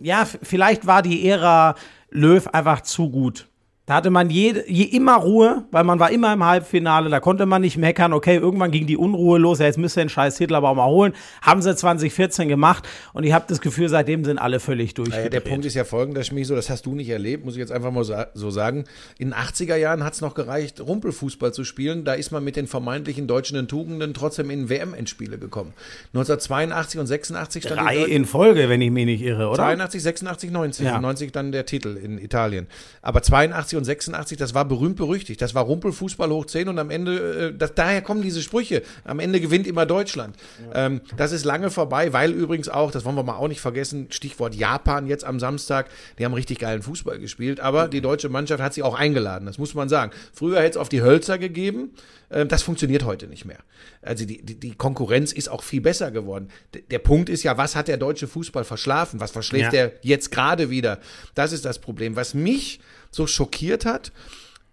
ja, vielleicht war die Ära Löw einfach zu gut. Da hatte man je, je immer Ruhe, weil man war immer im Halbfinale, da konnte man nicht meckern, okay, irgendwann ging die Unruhe los, ja, jetzt müsst ihr den scheiß Titel aber auch mal holen. Haben sie 2014 gemacht und ich habe das Gefühl, seitdem sind alle völlig Naja, durchgedreht. der Punkt ist ja folgender, Schmiso, das hast du nicht erlebt, muss ich jetzt einfach mal so sagen. In den 80er Jahren hat es noch gereicht, Rumpelfußball zu spielen. Da ist man mit den vermeintlichen deutschen Tugenden trotzdem in WM-Endspiele gekommen. 1982 und 86 stand Drei in Folge, wenn ich mich nicht irre, oder? 82, 86, 90. Ja. 90 dann der Titel in Italien. Aber 82 85 und 86, das war berühmt berüchtigt. Das war Rumpelfußball hoch 10 und am Ende, äh, das, daher kommen diese Sprüche. Am Ende gewinnt immer Deutschland. Ähm, das ist lange vorbei, weil übrigens auch, das wollen wir mal auch nicht vergessen, Stichwort Japan jetzt am Samstag, die haben richtig geilen Fußball gespielt, aber die deutsche Mannschaft hat sich auch eingeladen, das muss man sagen. Früher hätte es auf die Hölzer gegeben, das funktioniert heute nicht mehr. Also die, die, die Konkurrenz ist auch viel besser geworden. D der Punkt ist ja, was hat der deutsche Fußball verschlafen? Was verschläft Ja. er jetzt gerade wieder? Das ist das Problem. Was mich so schockiert hat,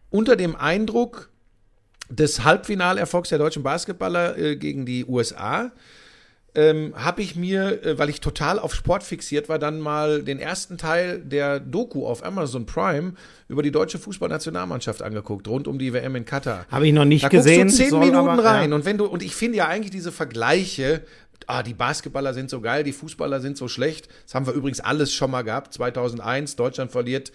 unter dem Eindruck des Halbfinalerfolgs der deutschen Basketballer äh, gegen die USA, ähm, habe ich mir, äh, weil ich total auf Sport fixiert war, dann mal den ersten Teil der Doku auf Amazon Prime über die deutsche Fußballnationalmannschaft angeguckt, rund um die WM in Katar. Habe ich noch nicht da gesehen, Guckst du zehn Minuten aber- rein ja. und wenn du und ich finde ja eigentlich diese Vergleiche. Ah, die Basketballer sind so geil, die Fußballer sind so schlecht. Das haben wir übrigens alles schon mal gehabt. 2001, Deutschland verliert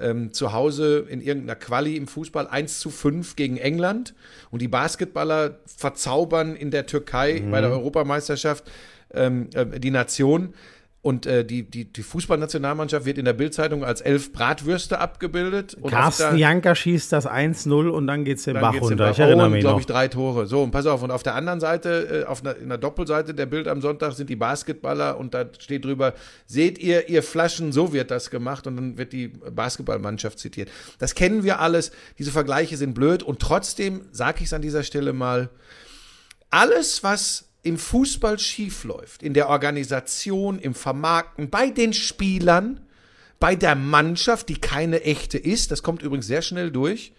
ähm, zu Hause in irgendeiner Quali im Fußball 1 zu 5 gegen England. Und die Basketballer verzaubern in der Türkei bei der Europameisterschaft ähm, äh, die Nation. Und äh, die, die, die Fußballnationalmannschaft wird in der Bildzeitung als elf Bratwürste abgebildet. Und Carsten Janker schießt das 1-0 und dann geht's den dann Bach geht's den runter. Bach. Ich erinnere mich glaube ich, drei Tore. So, und pass auf. Und auf der anderen Seite, äh, auf einer, in der Doppelseite der Bild am Sonntag sind die Basketballer und da steht drüber, seht ihr, ihr Flaschen, so wird das gemacht. Und dann wird die Basketballmannschaft zitiert. Das kennen wir alles. Diese Vergleiche sind blöd. Und trotzdem sage ich es an dieser Stelle mal, alles, was im Fußball schiefläuft, in der Organisation, im Vermarkten, bei den Spielern, bei der Mannschaft, die keine echte ist, das kommt übrigens sehr schnell durch,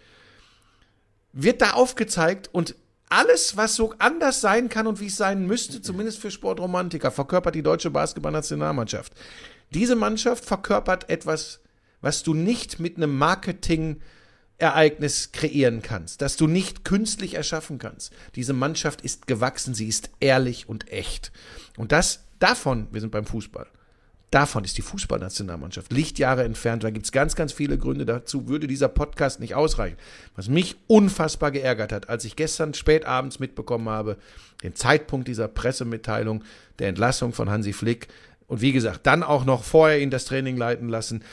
wird da aufgezeigt und alles, was so anders sein kann und wie es sein müsste, zumindest für Sportromantiker, verkörpert die deutsche Basketballnationalmannschaft. Diese Mannschaft verkörpert etwas, was du nicht mit einem Marketing-Ereignis kreieren kannst, das du nicht künstlich erschaffen kannst. Diese Mannschaft ist gewachsen, sie ist ehrlich und echt. Und das davon, wir sind beim Fußball. Davon ist die Fußballnationalmannschaft Lichtjahre entfernt. Da gibt es ganz, ganz viele Gründe dazu, würde dieser Podcast nicht ausreichen. Was mich unfassbar geärgert hat, als ich gestern spät abends mitbekommen habe, den Zeitpunkt dieser Pressemitteilung, der Entlassung von Hansi Flick und wie gesagt, dann auch noch vorher ihn das Training leiten lassen.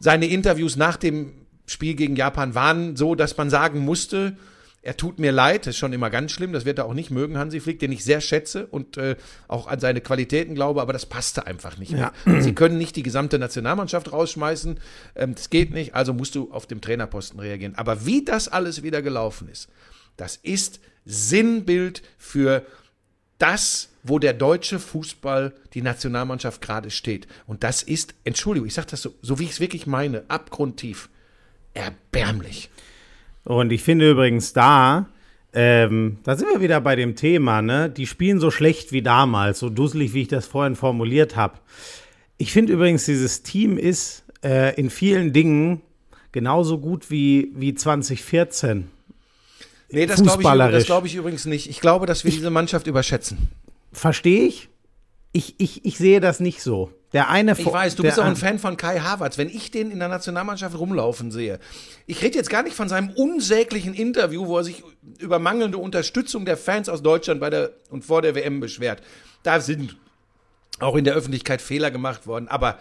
Seine Interviews nach dem Spiel gegen Japan waren so, dass man sagen musste, er tut mir leid, das ist schon immer ganz schlimm, das wird er auch nicht mögen, Hansi Flick, den ich sehr schätze und äh, auch an seine Qualitäten glaube, aber das passte einfach nicht mehr. Sie können nicht die gesamte Nationalmannschaft rausschmeißen, ähm, das geht nicht, also musst du auf dem Trainerposten reagieren. Aber wie das alles wieder gelaufen ist, das ist Sinnbild für das, wo der deutsche Fußball, die Nationalmannschaft gerade steht. Und das ist, Entschuldigung, ich sage das so, so wie ich es wirklich meine, abgrundtief, erbärmlich. Und ich finde übrigens da, ähm, da sind wir wieder bei dem Thema, ne? Die spielen so schlecht wie damals, so dusselig, wie ich das vorhin formuliert habe. Ich finde übrigens, dieses Team ist äh, in vielen Dingen genauso gut wie, wie 2014. Nee, das glaube ich, glaub ich übrigens nicht. Ich glaube, dass wir diese Mannschaft überschätzen. Verstehe ich? Ich, ich? ich sehe das nicht so. Der eine Ich weiß, du bist auch ein an- Fan von Kai Havertz. Wenn ich den in der Nationalmannschaft rumlaufen sehe, ich rede jetzt gar nicht von seinem unsäglichen Interview, wo er sich über mangelnde Unterstützung der Fans aus Deutschland bei der und vor der WM beschwert. Da sind auch in der Öffentlichkeit Fehler gemacht worden, aber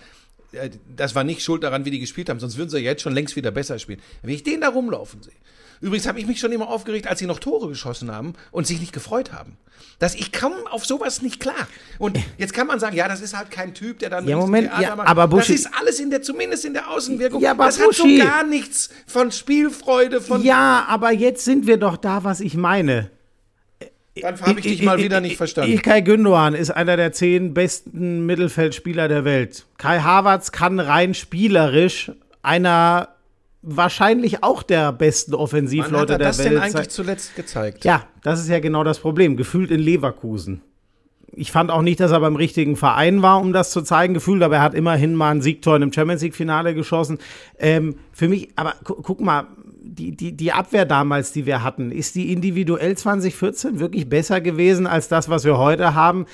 äh, das war nicht schuld daran, wie die gespielt haben, sonst würden sie ja jetzt schon längst wieder besser spielen. Wenn ich den da rumlaufen sehe. Übrigens habe ich mich schon immer aufgeregt, als sie noch Tore geschossen haben und sich nicht gefreut haben. Dass ich komme auf sowas nicht klar. Und jetzt kann man sagen, ja, das ist halt kein Typ, der dann Ja, Moment, ja, aber das Buschi- ist alles in der, zumindest in der Außenwirkung. Ja, aber das hat so Buschi- gar nichts von Spielfreude, von. Ja, aber jetzt sind wir doch da, was ich meine. Dann habe ich dich mal wieder nicht verstanden. Ilkay Gündoğan ist einer der zehn besten Mittelfeldspieler der Welt. Kai Havertz kann rein spielerisch einer wahrscheinlich auch der besten Wann hat Offensivleute er der das Welt denn eigentlich zuletzt gezeigt? Ja, das ist ja genau das Problem. Gefühlt in Leverkusen. Ich fand auch nicht, dass er beim richtigen Verein war, um das zu zeigen. Gefühlt, aber er hat immerhin mal ein Siegtor in einem Champions League-Finale geschossen. Ähm, für mich, aber gu guck mal, die, die, die Abwehr damals, die wir hatten, ist die individuell 2014 wirklich besser gewesen als das, was wir heute haben?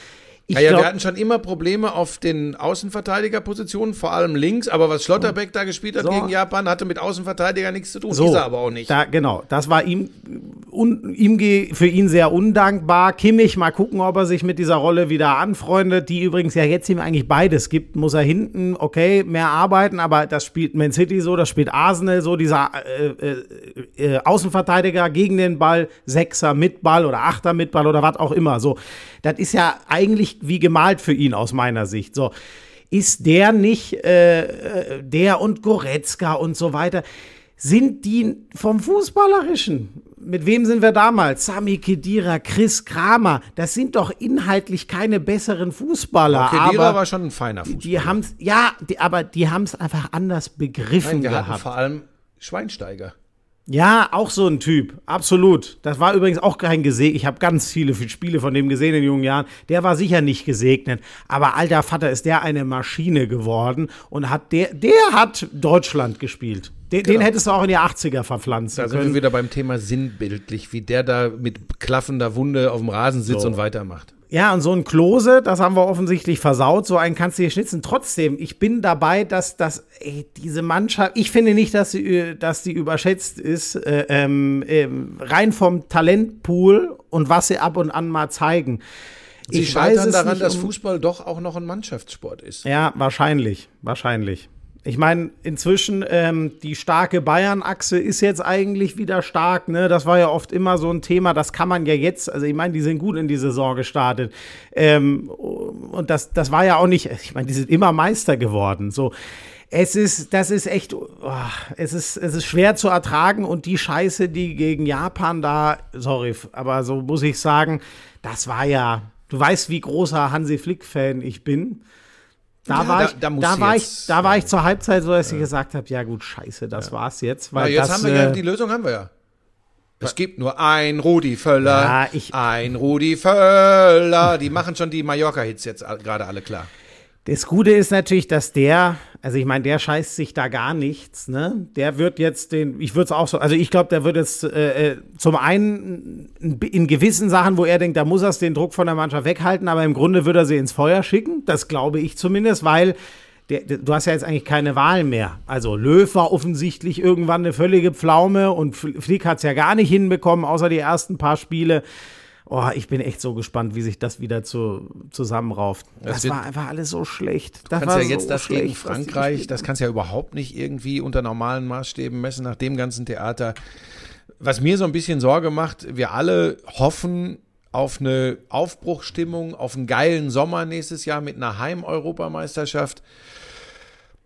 Naja, glaub- wir hatten schon immer Probleme auf den Außenverteidigerpositionen, vor allem links, aber was Schlotterbeck da gespielt hat So. gegen Japan, hatte mit Außenverteidiger nichts zu tun. So, ist er aber auch nicht. Da, genau, das war ihm un, ihm für ihn sehr undankbar. Kimmich, mal gucken, ob er sich mit dieser Rolle wieder anfreundet, die übrigens ja jetzt ihm eigentlich beides gibt. Muss er hinten, okay, mehr arbeiten, aber das spielt Man City so, das spielt Arsenal so, dieser äh, äh, äh, Außenverteidiger gegen den Ball, Sechser mit Ball oder Achter mit Ball oder was auch immer. So, das ist ja eigentlich wie gemalt für ihn aus meiner Sicht. So, ist der nicht, äh, äh, der und Goretzka und so weiter, sind die vom Fußballerischen? Mit wem sind wir damals? Sami Khedira, Chris Kramer, das sind doch inhaltlich keine besseren Fußballer. Kedira aber war schon ein feiner Fußballer. die haben's, ja, die, aber die haben es einfach anders begriffen Nein, wir hatten gehabt. vor allem Schweinsteiger. Ja, auch so ein Typ, absolut. Das war übrigens auch kein gesegnet. Ich habe ganz viele Spiele von dem gesehen in jungen Jahren. Der war sicher nicht gesegnet. Aber alter Vater ist der eine Maschine geworden und hat der, der hat Deutschland gespielt. Den, den hättest du auch in die 80er verpflanzen Da sind wir können. wieder beim Thema sinnbildlich, wie der da mit klaffender Wunde auf dem Rasen sitzt So. und weitermacht. Ja, und so ein Klose, das haben wir offensichtlich versaut. So einen kannst du hier schnitzen. Trotzdem, ich bin dabei, dass, dass ey, diese Mannschaft, ich finde nicht, dass sie, äh, dass sie überschätzt ist, äh, ähm, ähm, rein vom Talentpool und was sie ab und an mal zeigen. Sie ich scheitern es daran, nicht, dass um- Fußball doch auch noch ein Mannschaftssport ist. Ja, wahrscheinlich, wahrscheinlich. Ich meine, inzwischen ähm, die starke Bayern-Achse ist jetzt eigentlich wieder stark. Ne? Das war ja oft immer so ein Thema. Das kann man ja jetzt, also ich meine, die sind gut in die Saison gestartet. Ähm, und das, das war ja auch nicht, ich meine, die sind immer Meister geworden. So, es ist, das ist echt, oh, es ist, es ist schwer zu ertragen und die Scheiße, die gegen Japan da, sorry, aber so muss ich sagen, das war ja, du weißt, wie großer Hansi Flick-Fan ich bin. Da Ja, war da- ich, da da war ich, da war ich zur Halbzeit so, dass ich gesagt habe, ja gut, scheiße, das war's jetzt, weil jetzt das, haben wir ja, äh, die Lösung haben wir ja. Es gibt nur ein Rudi Völler, Ja, ich- ein Rudi Völler. Die machen schon die Mallorca-Hits jetzt gerade alle klar. Das Gute ist natürlich, dass der, also ich meine, der scheißt sich da gar nichts, ne? Der wird jetzt den, ich würde es auch so, also ich glaube, der wird jetzt äh, äh, zum einen in, gewissen Sachen, wo er denkt, da muss er den Druck von der Mannschaft weghalten, aber im Grunde würde er sie ins Feuer schicken. Das glaube ich zumindest, weil der, der, du hast ja jetzt eigentlich keine Wahl mehr. Also Löw war offensichtlich irgendwann eine völlige Pflaume und Fl- Flick hat es ja gar nicht hinbekommen, außer die ersten paar Spiele. Oh, ich bin echt so gespannt, wie sich das wieder zu, zusammenrauft. Das, Das war einfach alles so schlecht. Das Du kannst war ja jetzt so das gegen schlecht, die Frankreich, das kannst ja überhaupt nicht irgendwie unter normalen Maßstäben messen nach dem ganzen Theater. Was mir so ein bisschen Sorge macht, wir alle hoffen auf eine Aufbruchstimmung, auf einen geilen Sommer nächstes Jahr mit einer Heim-Europameisterschaft.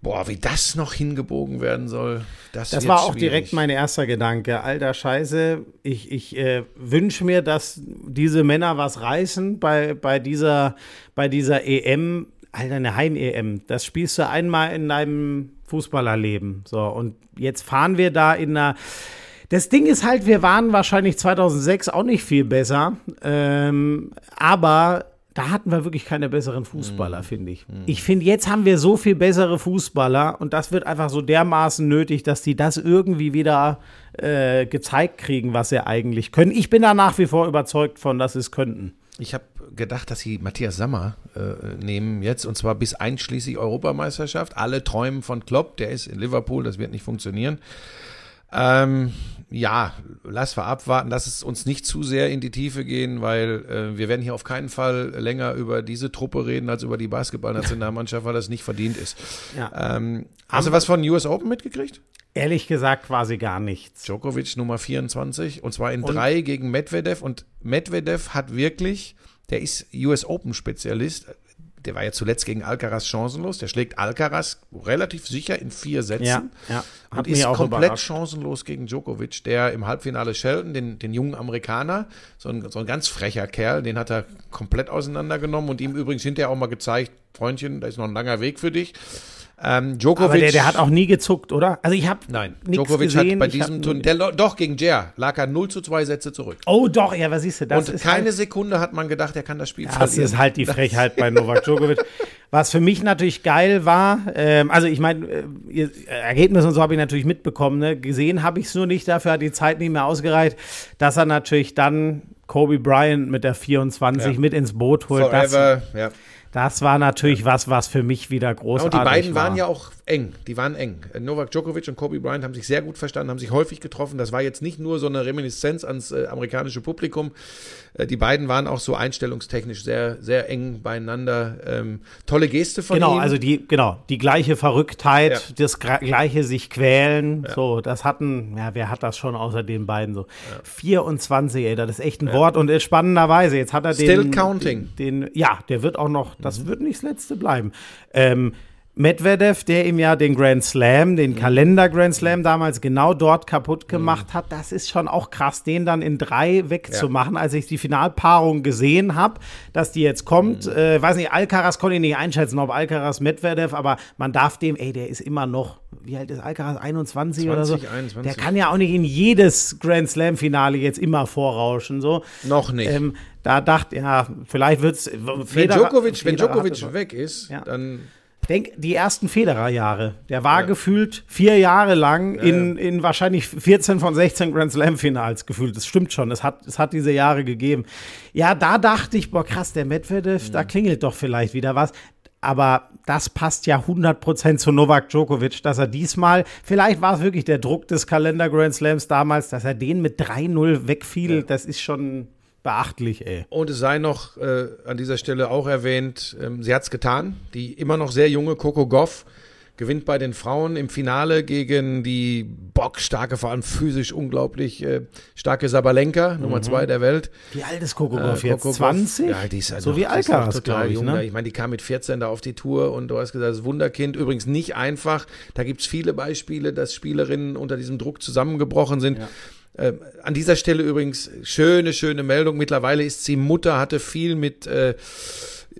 Boah, wie das noch hingebogen werden soll, das, Das war auch schwierig. direkt mein erster Gedanke. Alter Scheiße, ich, ich äh, wünsche mir, dass diese Männer was reißen bei, bei, dieser, bei dieser EM. Alter, eine Heim-EM. Das spielst du einmal in deinem Fußballerleben. So, und jetzt fahren wir da in einer. Das Ding ist halt, wir waren wahrscheinlich 2006 auch nicht viel besser. Ähm, aber da hatten wir wirklich keine besseren Fußballer, finde ich. Ich finde, jetzt haben wir so viel bessere Fußballer und das wird einfach so dermaßen nötig, dass die das irgendwie wieder äh, gezeigt kriegen, was sie eigentlich können. Ich bin da nach wie vor überzeugt von, dass sie es könnten. Ich habe gedacht, dass sie Matthias Sammer äh, nehmen jetzt und zwar bis einschließlich Europameisterschaft. Alle träumen von Klopp, der ist in Liverpool, das wird nicht funktionieren. Ähm, ja, lass wir abwarten, lass es uns nicht zu sehr in die Tiefe gehen, weil äh, wir werden hier auf keinen Fall länger über diese Truppe reden als über die Basketballnationalmannschaft, weil das nicht verdient ist. Ja. Ähm, hast du was von US Open mitgekriegt? Ehrlich gesagt quasi gar nichts. Djokovic Nummer 24 und zwar in drei gegen Medvedev und Medvedev hat wirklich, der ist US Open Spezialist, der war ja zuletzt gegen Alcaraz chancenlos, der schlägt Alcaraz relativ sicher in vier Sätzen Ja, ja. Und ist komplett überrascht. chancenlos gegen Djokovic, der im Halbfinale Shelton, den, den jungen Amerikaner, so ein, so ein ganz frecher Kerl, den hat er komplett auseinandergenommen und ihm übrigens hinterher auch mal gezeigt, Freundchen, da ist noch ein langer Weg für dich. Ähm, Djokovic, Aber der, der hat auch nie gezuckt, oder? Also ich habe Nein, Djokovic gesehen. hat bei diesem Turnier, doch gegen Jer lag er 0 zu 2 Sätze zurück. Oh doch, ja, was siehst du? Das und keine halt, Sekunde hat man gedacht, er kann das Spiel Das verlieren. ist halt die Frechheit bei Novak Djokovic. Was für mich natürlich geil war, ähm, also ich meine, äh, ihr- Ergebnis und so habe ich natürlich mitbekommen, ne? gesehen habe ich es nur nicht, dafür hat die Zeit nicht mehr ausgereicht, dass er natürlich dann Kobe Bryant mit der 24 Ja. mit ins Boot holt. Das, Forever, ja. Das war natürlich was, was für mich wieder großartig und die beiden war. waren ja auch eng. Die waren eng. Äh, Novak Djokovic und Kobe Bryant haben sich sehr gut verstanden, haben sich häufig getroffen. Das war jetzt nicht nur so eine Reminiszenz ans äh, amerikanische Publikum. Äh, die beiden waren auch so einstellungstechnisch sehr, sehr eng beieinander. Ähm, tolle Geste von Genau, ihm. also die, genau, die gleiche Verrücktheit, Ja. das gleiche sich quälen, so, das hatten, ja, wer hat das schon außer den beiden so? 24, ey, das ist echt ein Wort und äh, spannenderweise, jetzt hat er Still den, counting. Den, den, ja, der wird auch noch, das wird nicht das letzte bleiben. Ähm, Medvedev, der ihm ja den Grand Slam, den Kalender Grand Slam damals genau dort kaputt gemacht hat, das ist schon auch krass, den dann in drei wegzumachen. Als ich die Finalpaarung gesehen habe, dass die jetzt kommt, äh, weiß nicht, Alcaraz konnte ich nicht einschätzen, ob Alcaraz Medvedev, aber man darf dem, ey, der ist immer noch, wie alt ist Alcaraz, 21 oder so? 20, 21. Der kann ja auch nicht in jedes Grand Slam Finale jetzt immer vorrauschen, so. Noch nicht. Ähm, da dachte, ja, vielleicht wird's. wenn Djokovic, wenn Djokovic weg ist, Ja. dann Denk, die ersten Federer-Jahre. Der war gefühlt vier Jahre lang in, in wahrscheinlich 14 von 16 Grand Slam-Finals gefühlt. Das stimmt schon. Es hat, es hat diese Jahre gegeben. Ja, da dachte ich, boah, krass, der Medvedev, da klingelt doch vielleicht wieder was. Aber das passt ja 100% zu Novak Djokovic, dass er diesmal, vielleicht war es wirklich der Druck des Kalender Grand Slams damals, dass er den mit 3-0 wegfiel. Das ist schon beachtlich, ey. Und es sei noch äh, an dieser Stelle auch erwähnt, ähm, sie hat es getan. Die immer noch sehr junge Coco Goff gewinnt bei den Frauen im Finale gegen die bockstarke, vor allem physisch unglaublich äh, starke Sabalenka, Nummer zwei der Welt. Wie alt ist Coco Äh, Goff jetzt? Coco Goff, 20? Ja, die ist halt so noch, wie ist Alcaraz, total ich. jung. Ne? Ich meine, die kam mit 14 da auf die Tour und du hast gesagt, das Wunderkind. Übrigens nicht einfach. Da gibt es viele Beispiele, dass Spielerinnen unter diesem Druck zusammengebrochen sind. Ähm, an dieser Stelle übrigens schöne, schöne Meldung. Mittlerweile ist sie Mutter, hatte viel mit, äh,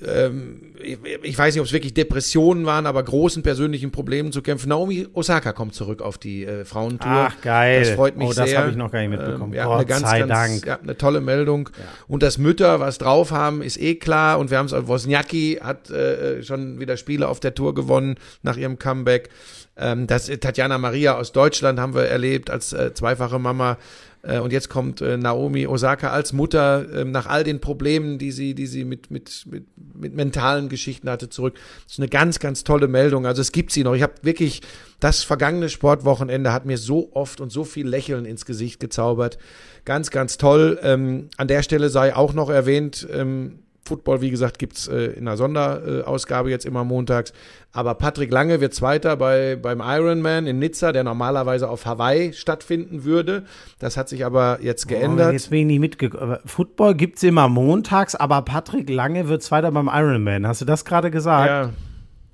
ähm, ich, ich weiß nicht, ob es wirklich Depressionen waren, aber großen persönlichen Problemen zu kämpfen. Naomi Osaka kommt zurück auf die äh, Frauentour. Ach, geil. Das freut mich Oh, das sehr. habe ich noch gar nicht mitbekommen. Ähm, ja, Gott eine ganz, sei ganz, Dank. Ja, eine tolle Meldung. Und dass Mütter was drauf haben, ist eh klar. Und wir haben es, Wozniacki hat äh, schon wieder Spiele auf der Tour gewonnen nach ihrem Comeback. Ähm, das äh, Tatjana Maria aus Deutschland haben wir erlebt als äh, zweifache Mama. Äh, und jetzt kommt äh, Naomi Osaka als Mutter ähm, nach all den Problemen, die sie, die sie mit, mit, mit, mit mentalen Geschichten hatte, zurück. Das ist eine ganz, ganz tolle Meldung. Also es gibt sie noch. Ich habe wirklich, das vergangene Sportwochenende hat mir so oft und so viel Lächeln ins Gesicht gezaubert. Ganz, ganz toll. Ähm, an der Stelle sei auch noch erwähnt, ähm, Football, wie gesagt, gibt's äh, in einer Sonderausgabe jetzt immer montags. Aber Patrick Lange wird Zweiter bei, beim Ironman in Nizza, der normalerweise auf Hawaii stattfinden würde. Das hat sich aber jetzt Oh, geändert. jetzt bin ich nicht mitgekommen. Football gibt es immer montags, aber Patrick Lange wird Zweiter beim Ironman. Hast du das gerade gesagt? ja,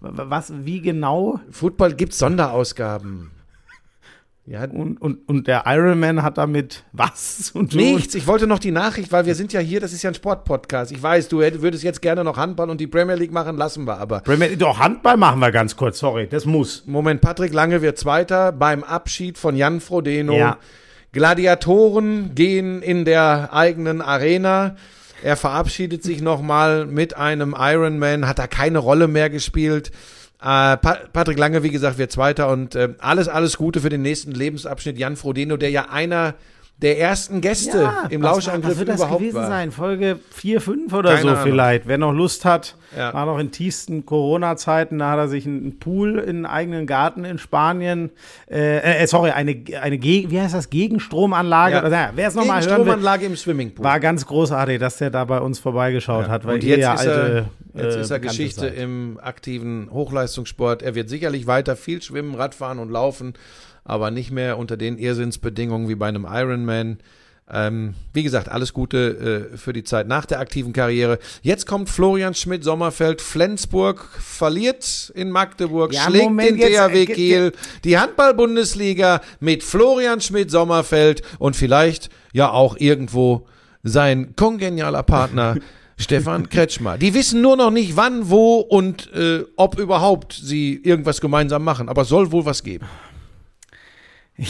Was, wie genau? Football gibt's Sonderausgaben. Ja, Und, und, und der Ironman hat damit was zu tun? Nichts. Ich wollte noch die Nachricht, weil wir sind ja hier, das ist ja ein Sportpodcast. Ich weiß, du hätt- würdest jetzt gerne noch Handball und die Premier League machen, lassen wir aber. Premier- Doch, Handball machen wir ganz kurz, sorry, das muss. Moment, Patrick Lange wird Zweiter beim Abschied von Jan Frodeno. Ja. Gladiatoren gehen in der eigenen Arena. Er verabschiedet sich nochmal mit einem Ironman, hat da keine Rolle mehr gespielt. Äh, pa Patrick Lange, wie gesagt, wird Zweiter und äh, alles, alles Gute für den nächsten Lebensabschnitt. Jan Frodeno, der ja einer der ersten Gäste im was- Lauschangriff wird das überhaupt gewesen war. sein? Folge 4, 5 oder Keine so Ahnung. vielleicht. Wer noch Lust hat, Ja. war noch in tiefsten Corona-Zeiten, da hat er sich einen Pool in einen eigenen Garten in Spanien, äh, äh, sorry, eine, eine wie heißt das, Gegenstromanlage? Ja. Ja, Wer es nochmal hören will, Gegenstromanlage im Swimmingpool. war ganz großartig, dass der da bei uns vorbeigeschaut hat, weil Und jetzt, ja ist, alte er, jetzt äh, ist er Geschichte seid. im aktiven Hochleistungssport. Er wird sicherlich weiter viel schwimmen, Radfahren und laufen, aber nicht mehr unter den Irrsinnsbedingungen wie bei einem Ironman. Ähm, wie gesagt, alles Gute äh, für die Zeit nach der aktiven Karriere. Jetzt kommt Florian Schmidt-Sommerfeld. Flensburg verliert in Magdeburg, Ja, schlägt Moment, den THW äh, Kiel. Die Handball-Bundesliga mit Florian Schmidt-Sommerfeld und vielleicht ja auch irgendwo sein kongenialer Partner Stefan Kretschmer. Die wissen nur noch nicht, wann, wo und äh, ob überhaupt sie irgendwas gemeinsam machen. Aber es soll wohl was geben.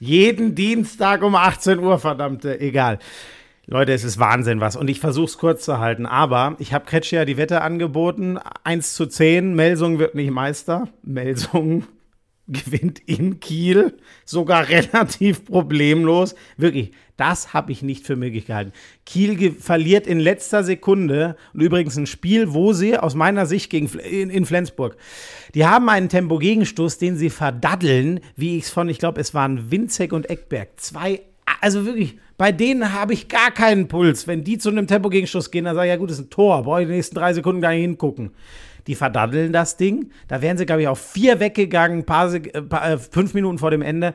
Jeden Dienstag um 18 Uhr, verdammte, egal. Leute, es ist Wahnsinn was. Und ich versuche es kurz zu halten. Aber ich habe Kretsch ja die Wette angeboten. 1 zu 10. Melsung wird nicht Meister. Melsung gewinnt in Kiel sogar relativ problemlos. Wirklich, das habe ich nicht für möglich gehalten. Kiel verliert in letzter Sekunde und übrigens ein Spiel, wo sie aus meiner Sicht gegen in, in Flensburg, die haben einen Tempo-Gegenstoß, den sie verdaddeln, wie ich es von, ich glaube, es waren Winzek und Eckberg. Zwei, also wirklich, bei denen habe ich gar keinen Puls. Wenn die zu einem Tempo-Gegenstoß gehen, dann sage ich, ja gut, das ist ein Tor, brauche ich die nächsten drei Sekunden gar nicht hingucken. Die verdaddeln das Ding. Da wären sie, glaube ich, auf vier weggegangen, äh, paar, äh, fünf Minuten vor dem Ende.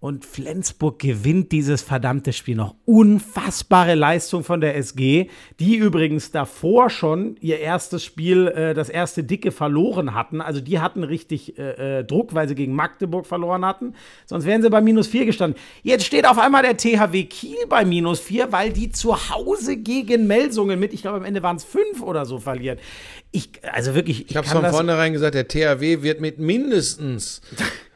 Und Flensburg gewinnt dieses verdammte Spiel noch. Unfassbare Leistung von der SG, die übrigens davor schon ihr erstes Spiel, äh, das erste Dicke verloren hatten. Also die hatten richtig äh, äh, Druck, weil sie gegen Magdeburg verloren hatten. Sonst wären sie bei minus vier gestanden. Jetzt steht auf einmal der THW Kiel bei minus vier, weil die zu Hause gegen Melsungen mit, ich glaube am Ende waren es fünf oder so, verlieren. Ich, also wirklich, Ich habe kann von vornherein gesagt, der THW wird mit mindestens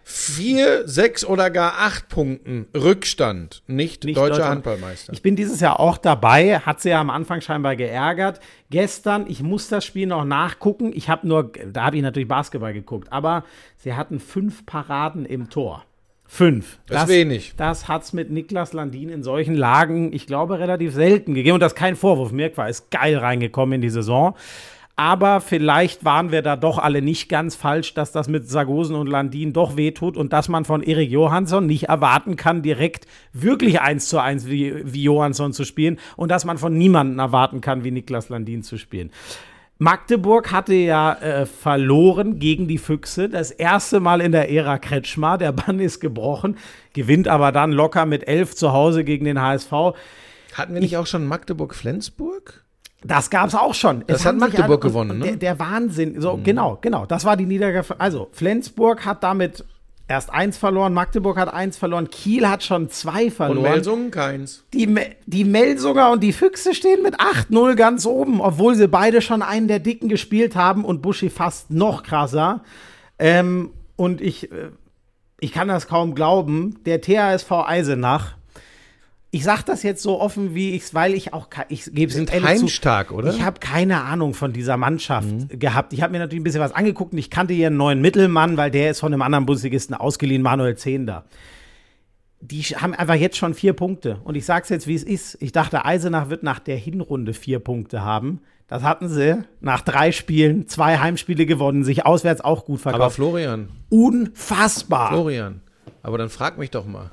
vier, sechs oder gar acht Punkten Rückstand nicht, nicht deutscher. Handballmeister. Ich bin dieses Jahr auch dabei, hat sie ja am Anfang scheinbar geärgert. Gestern, ich muss das Spiel noch nachgucken. Ich habe nur, da habe ich natürlich Basketball geguckt, aber sie hatten fünf Paraden im Tor. Fünf. Das ist wenig. Das hat es mit Niklas Landin in solchen Lagen, ich glaube, relativ selten gegeben. Und das ist kein Vorwurf. Mirkwa ist geil reingekommen in die Saison. Aber vielleicht waren wir da doch alle nicht ganz falsch, dass das mit Sargosen und Landin doch wehtut und dass man von Erik Johansson nicht erwarten kann, direkt wirklich eins zu eins wie, wie Johansson zu spielen und dass man von niemandem erwarten kann, wie Niklas Landin zu spielen. Magdeburg hatte ja äh, verloren gegen die Füchse. Das erste Mal in der Ära Kretschmar. Der Bann ist gebrochen, gewinnt aber dann locker mit elf zu Hause gegen den HSV. Hatten wir nicht auch schon Magdeburg-Flensburg? Das gab es auch schon. Das Es hat Magdeburg alle- gewonnen, ne? Der, der Wahnsinn. So, genau, genau. Das war die Niederlage. Also, Flensburg hat damit erst eins verloren, Magdeburg hat eins verloren, Kiel hat schon zwei Und verloren. Melsungen keins. Die, Me- die Melsunger und die Füchse stehen mit 8-0 ganz oben, obwohl sie beide schon einen der Dicken gespielt haben und Buschi fast noch krasser. Ähm, und ich, äh, ich kann das kaum glauben. Der THSV Eisenach, ich sag das jetzt so offen, wie ich's, weil ich auch, ich gebe es Sind ehrlich zu, heimstark, oder? ich habe keine Ahnung von dieser Mannschaft gehabt. Ich habe mir natürlich ein bisschen was angeguckt und ich kannte ihren neuen Mittelmann, weil der ist von einem anderen Bundesligisten ausgeliehen, Manuel Zehnder. Die haben einfach jetzt schon vier Punkte. Und ich sag's jetzt, wie es ist. Ich dachte, Eisenach wird nach der Hinrunde vier Punkte haben. Das hatten sie nach drei Spielen, zwei Heimspiele gewonnen, sich auswärts auch gut Aber verkauft. Florian, Unfassbar. Florian, aber dann frag mich doch mal.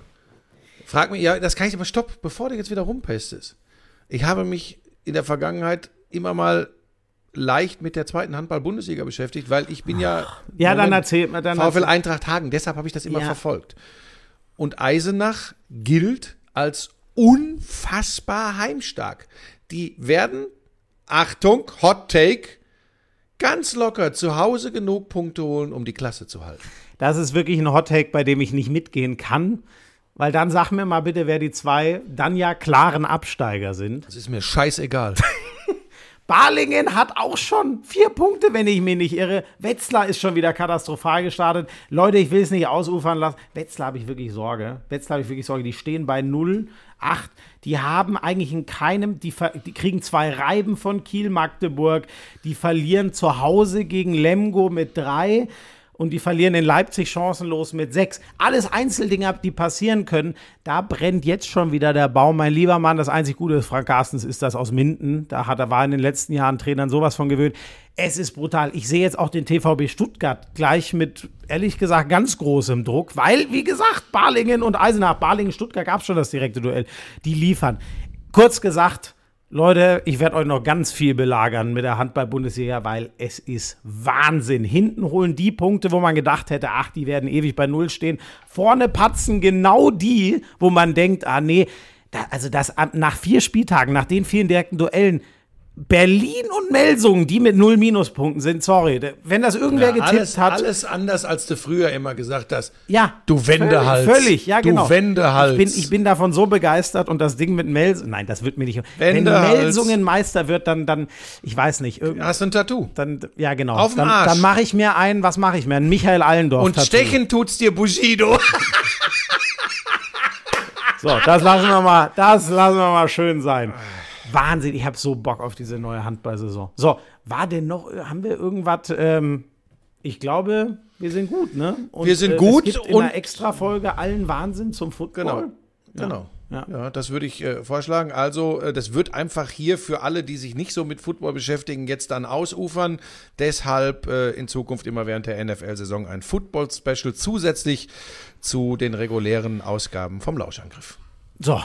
Frag mich, ja, das kann ich aber stopp, bevor du jetzt wieder rumpestest. Ich habe mich in der Vergangenheit immer mal leicht mit der zweiten Handball-Bundesliga beschäftigt, weil ich bin ja Ja, dann Moment, erzähl mir dann. VfL Eintracht Hagen, deshalb habe ich das immer Ja. verfolgt. Und Eisenach gilt als unfassbar heimstark. Die werden, Achtung, Hot Take, ganz locker zu Hause genug Punkte holen, um die Klasse zu halten. Das ist wirklich ein Hottake, bei dem ich nicht mitgehen kann. Weil dann sag mir mal bitte, wer die zwei dann ja klaren Absteiger sind. Das ist mir scheißegal. Balingen hat auch schon vier Punkte, wenn ich mich nicht irre. Wetzlar ist schon wieder katastrophal gestartet. Leute, ich will es nicht ausufern lassen. Wetzlar habe ich wirklich Sorge. Wetzlar habe ich wirklich Sorge. Die stehen bei 0, 8. Die haben eigentlich in keinem, die, die kriegen zwei Reiben von Kiel, Magdeburg. Die verlieren zu Hause gegen Lemgo mit 3 und die verlieren in Leipzig chancenlos mit sechs. Alles Einzeldinger, die passieren können. Da brennt jetzt schon wieder der Baum. Mein lieber Mann, das einzig Gute ist, Frank Carstens ist das aus Minden. Da hat er war in den letzten Jahren Trainern sowas von gewöhnt. Es ist brutal. Ich sehe jetzt auch den TVB Stuttgart gleich mit, ehrlich gesagt, ganz großem Druck, weil, wie gesagt, Balingen und Eisenach, Balingen, Stuttgart gab es schon das direkte Duell. Die liefern. Kurz gesagt, Leute, ich werde euch noch ganz viel belagern mit der Handball-Bundesliga, weil es ist Wahnsinn. Hinten holen die Punkte, wo man gedacht hätte, ach, die werden ewig bei Null stehen. Vorne patzen genau die, wo man denkt, ah, nee, da, also das nach vier Spieltagen, nach den vielen direkten Duellen, Berlin und Melsungen, die mit null Minuspunkten sind, sorry. Wenn das irgendwer getippt alles, hat. alles anders, als du früher immer gesagt hast. Ja. Du Wendehals. Völlig, völlig ja, Du genau. Wendehals. Ich bin, ich bin davon so begeistert und das Ding mit Mels. Nein, das wird mir nicht. Wenn Wendehals. Melsungen Meister wird, dann, dann, ich weiß nicht. Hast du ein Tattoo? dann, ja, genau. Auf dann Arsch. dann mache ich mir ein, was mache ich mir? Ein Michael Allendorf. Und stechen tut's dir Bushido. So, das lassen wir mal, das lassen wir mal schön sein. Wahnsinn, ich habe so Bock auf diese neue Handballsaison. So, war denn noch, haben wir irgendwas, ähm, Ich glaube, wir sind gut, ne? Und, Wir sind äh, gut Es gibt in und- einer Extra-Folge allen Wahnsinn zum Football. Genau. Genau. Ja. Ja. das würde ich äh, vorschlagen. Also, äh, das wird einfach hier für alle, die sich nicht so mit Football beschäftigen, jetzt dann ausufern. Deshalb äh, in Zukunft immer während der NFL-Saison ein Football-Special zusätzlich zu den regulären Ausgaben vom Lauschangriff. So,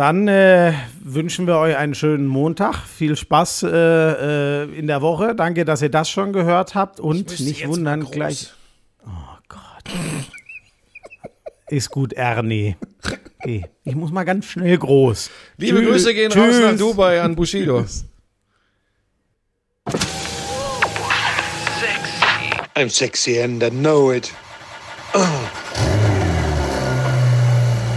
dann äh, wünschen wir euch einen schönen Montag. Viel Spaß äh, äh, in der Woche. Danke, dass ihr das schon gehört habt. Und nicht wundern, gleich. Oh Gott. Ist gut, Ernie. Okay. Ich muss mal ganz schnell groß. Liebe Tschüss. Grüße gehen Tschüss. raus nach Dubai an Bushido. I'm sexy and I know it.